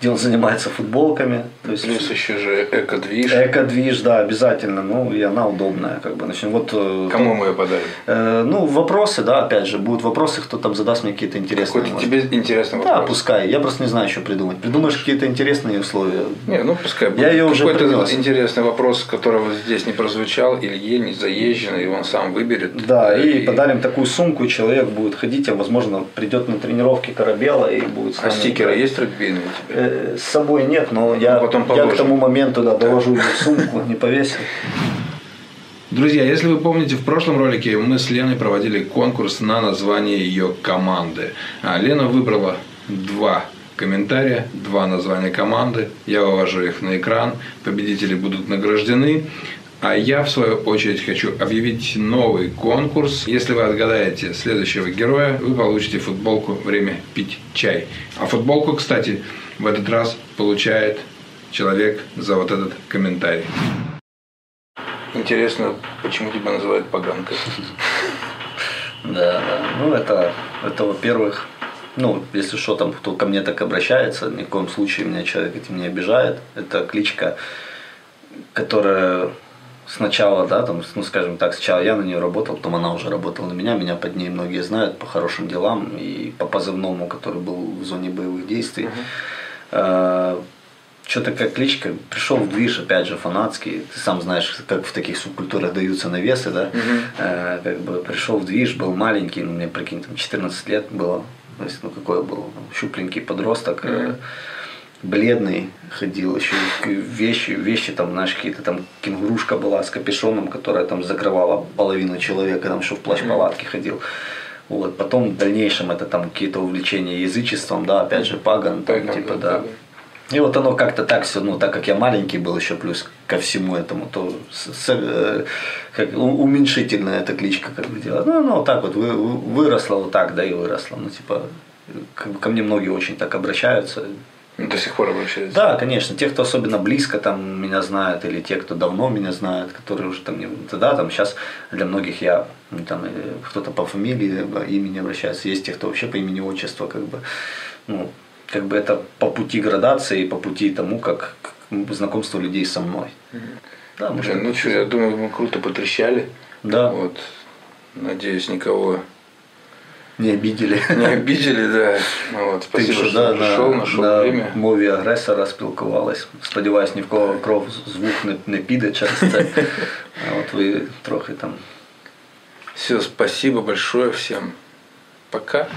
где он занимается футболками. То есть, Плюс еще же эко-движ. Эко-движ, да, обязательно. Ну, и она удобная. Как бы. Значит, вот, э, Кому мы ее подарим? Э, ну, вопросы, да, опять же, будут вопросы, кто там задаст мне какие-то интересные. Какой-то тебе интересный вопрос? Да, пускай. Я просто не знаю, что придумать. Придумаешь какие-то интересные условия? Не, ну пускай. Я ее уже принес. интересный вопрос, которого здесь не прозвучал, Илье не заезженный, и он сам выберет. Да, и, и подарим такую сумку, и человек будет ходить, а возможно придет на тренировки корабела и будет с А стикеры играть. есть регбийные у тебя? Э, с собой нет, но я, ну, потом я к тому моменту да, доложу в сумку, не повесил. Друзья, если вы помните, в прошлом ролике мы с Леной проводили конкурс на название ее команды. А Лена выбрала два комментария, два названия команды. Я вывожу их на экран. Победители будут награждены. А я, в свою очередь, хочу объявить новый конкурс. Если вы отгадаете следующего героя, вы получите футболку «Время пить чай». А футболку, кстати, в этот раз получает человек за вот этот комментарий. Интересно, почему тебя называют поганкой? (laughs) Да, да. Ну, это, это во-первых, ну, если что, там кто ко мне так обращается, ни в коем случае меня человек этим не обижает. Это кличка, которая сначала, да, там, ну, скажем так, сначала я на нее работал, потом она уже работала на меня, меня под ней многие знают по хорошим делам и по позывному, который был в зоне боевых действий. Uh-huh. А, что такая кличка, пришел в движ, опять же, фанатский, ты сам знаешь, как в таких субкультурах даются навесы, да, uh-huh. а, как бы пришел в движ, был маленький, ну, мне, прикинь, там 14 лет было, то есть, ну, какой я был, щупленький подросток, uh-huh бледный ходил, еще вещи, вещи там, знаешь, какие-то там кенгурушка была с капюшоном, которая там закрывала половину человека, там еще в плащ-палатке ходил. Вот, потом в дальнейшем это там какие-то увлечения язычеством, да, опять же, паган, там, Паган, типа, да. И вот оно как-то так все, ну, так как я маленький был еще плюс ко всему этому, то с, с, э, как, уменьшительная эта кличка как бы делать. Ну, ну, вот так вот вы, выросла вот так, да, и выросла. Ну, типа, ко мне многие очень так обращаются, до сих пор обращаются? Да, конечно. Те, кто особенно близко там меня знают, или те, кто давно меня знает, которые уже там не... Тогда там сейчас для многих я ну, там кто-то по фамилии, по имени обращается. Есть те, кто вообще по имени отчества, как бы, ну, как бы это по пути градации, по пути тому, как знакомство людей со мной. Угу. Да, может, ну что, я думаю, мы круто потрещали. Да. Вот. Надеюсь, никого не обидели. Не обидели, да. Ну, от, спасибо, що, що да, прийшов, знайшов на время. мові агресора спілкувались. Сподіваюсь, ні в кого кров звук не, не піде через це. (laughs) А от ви трохи там. Все, спасибо большое всем. Пока.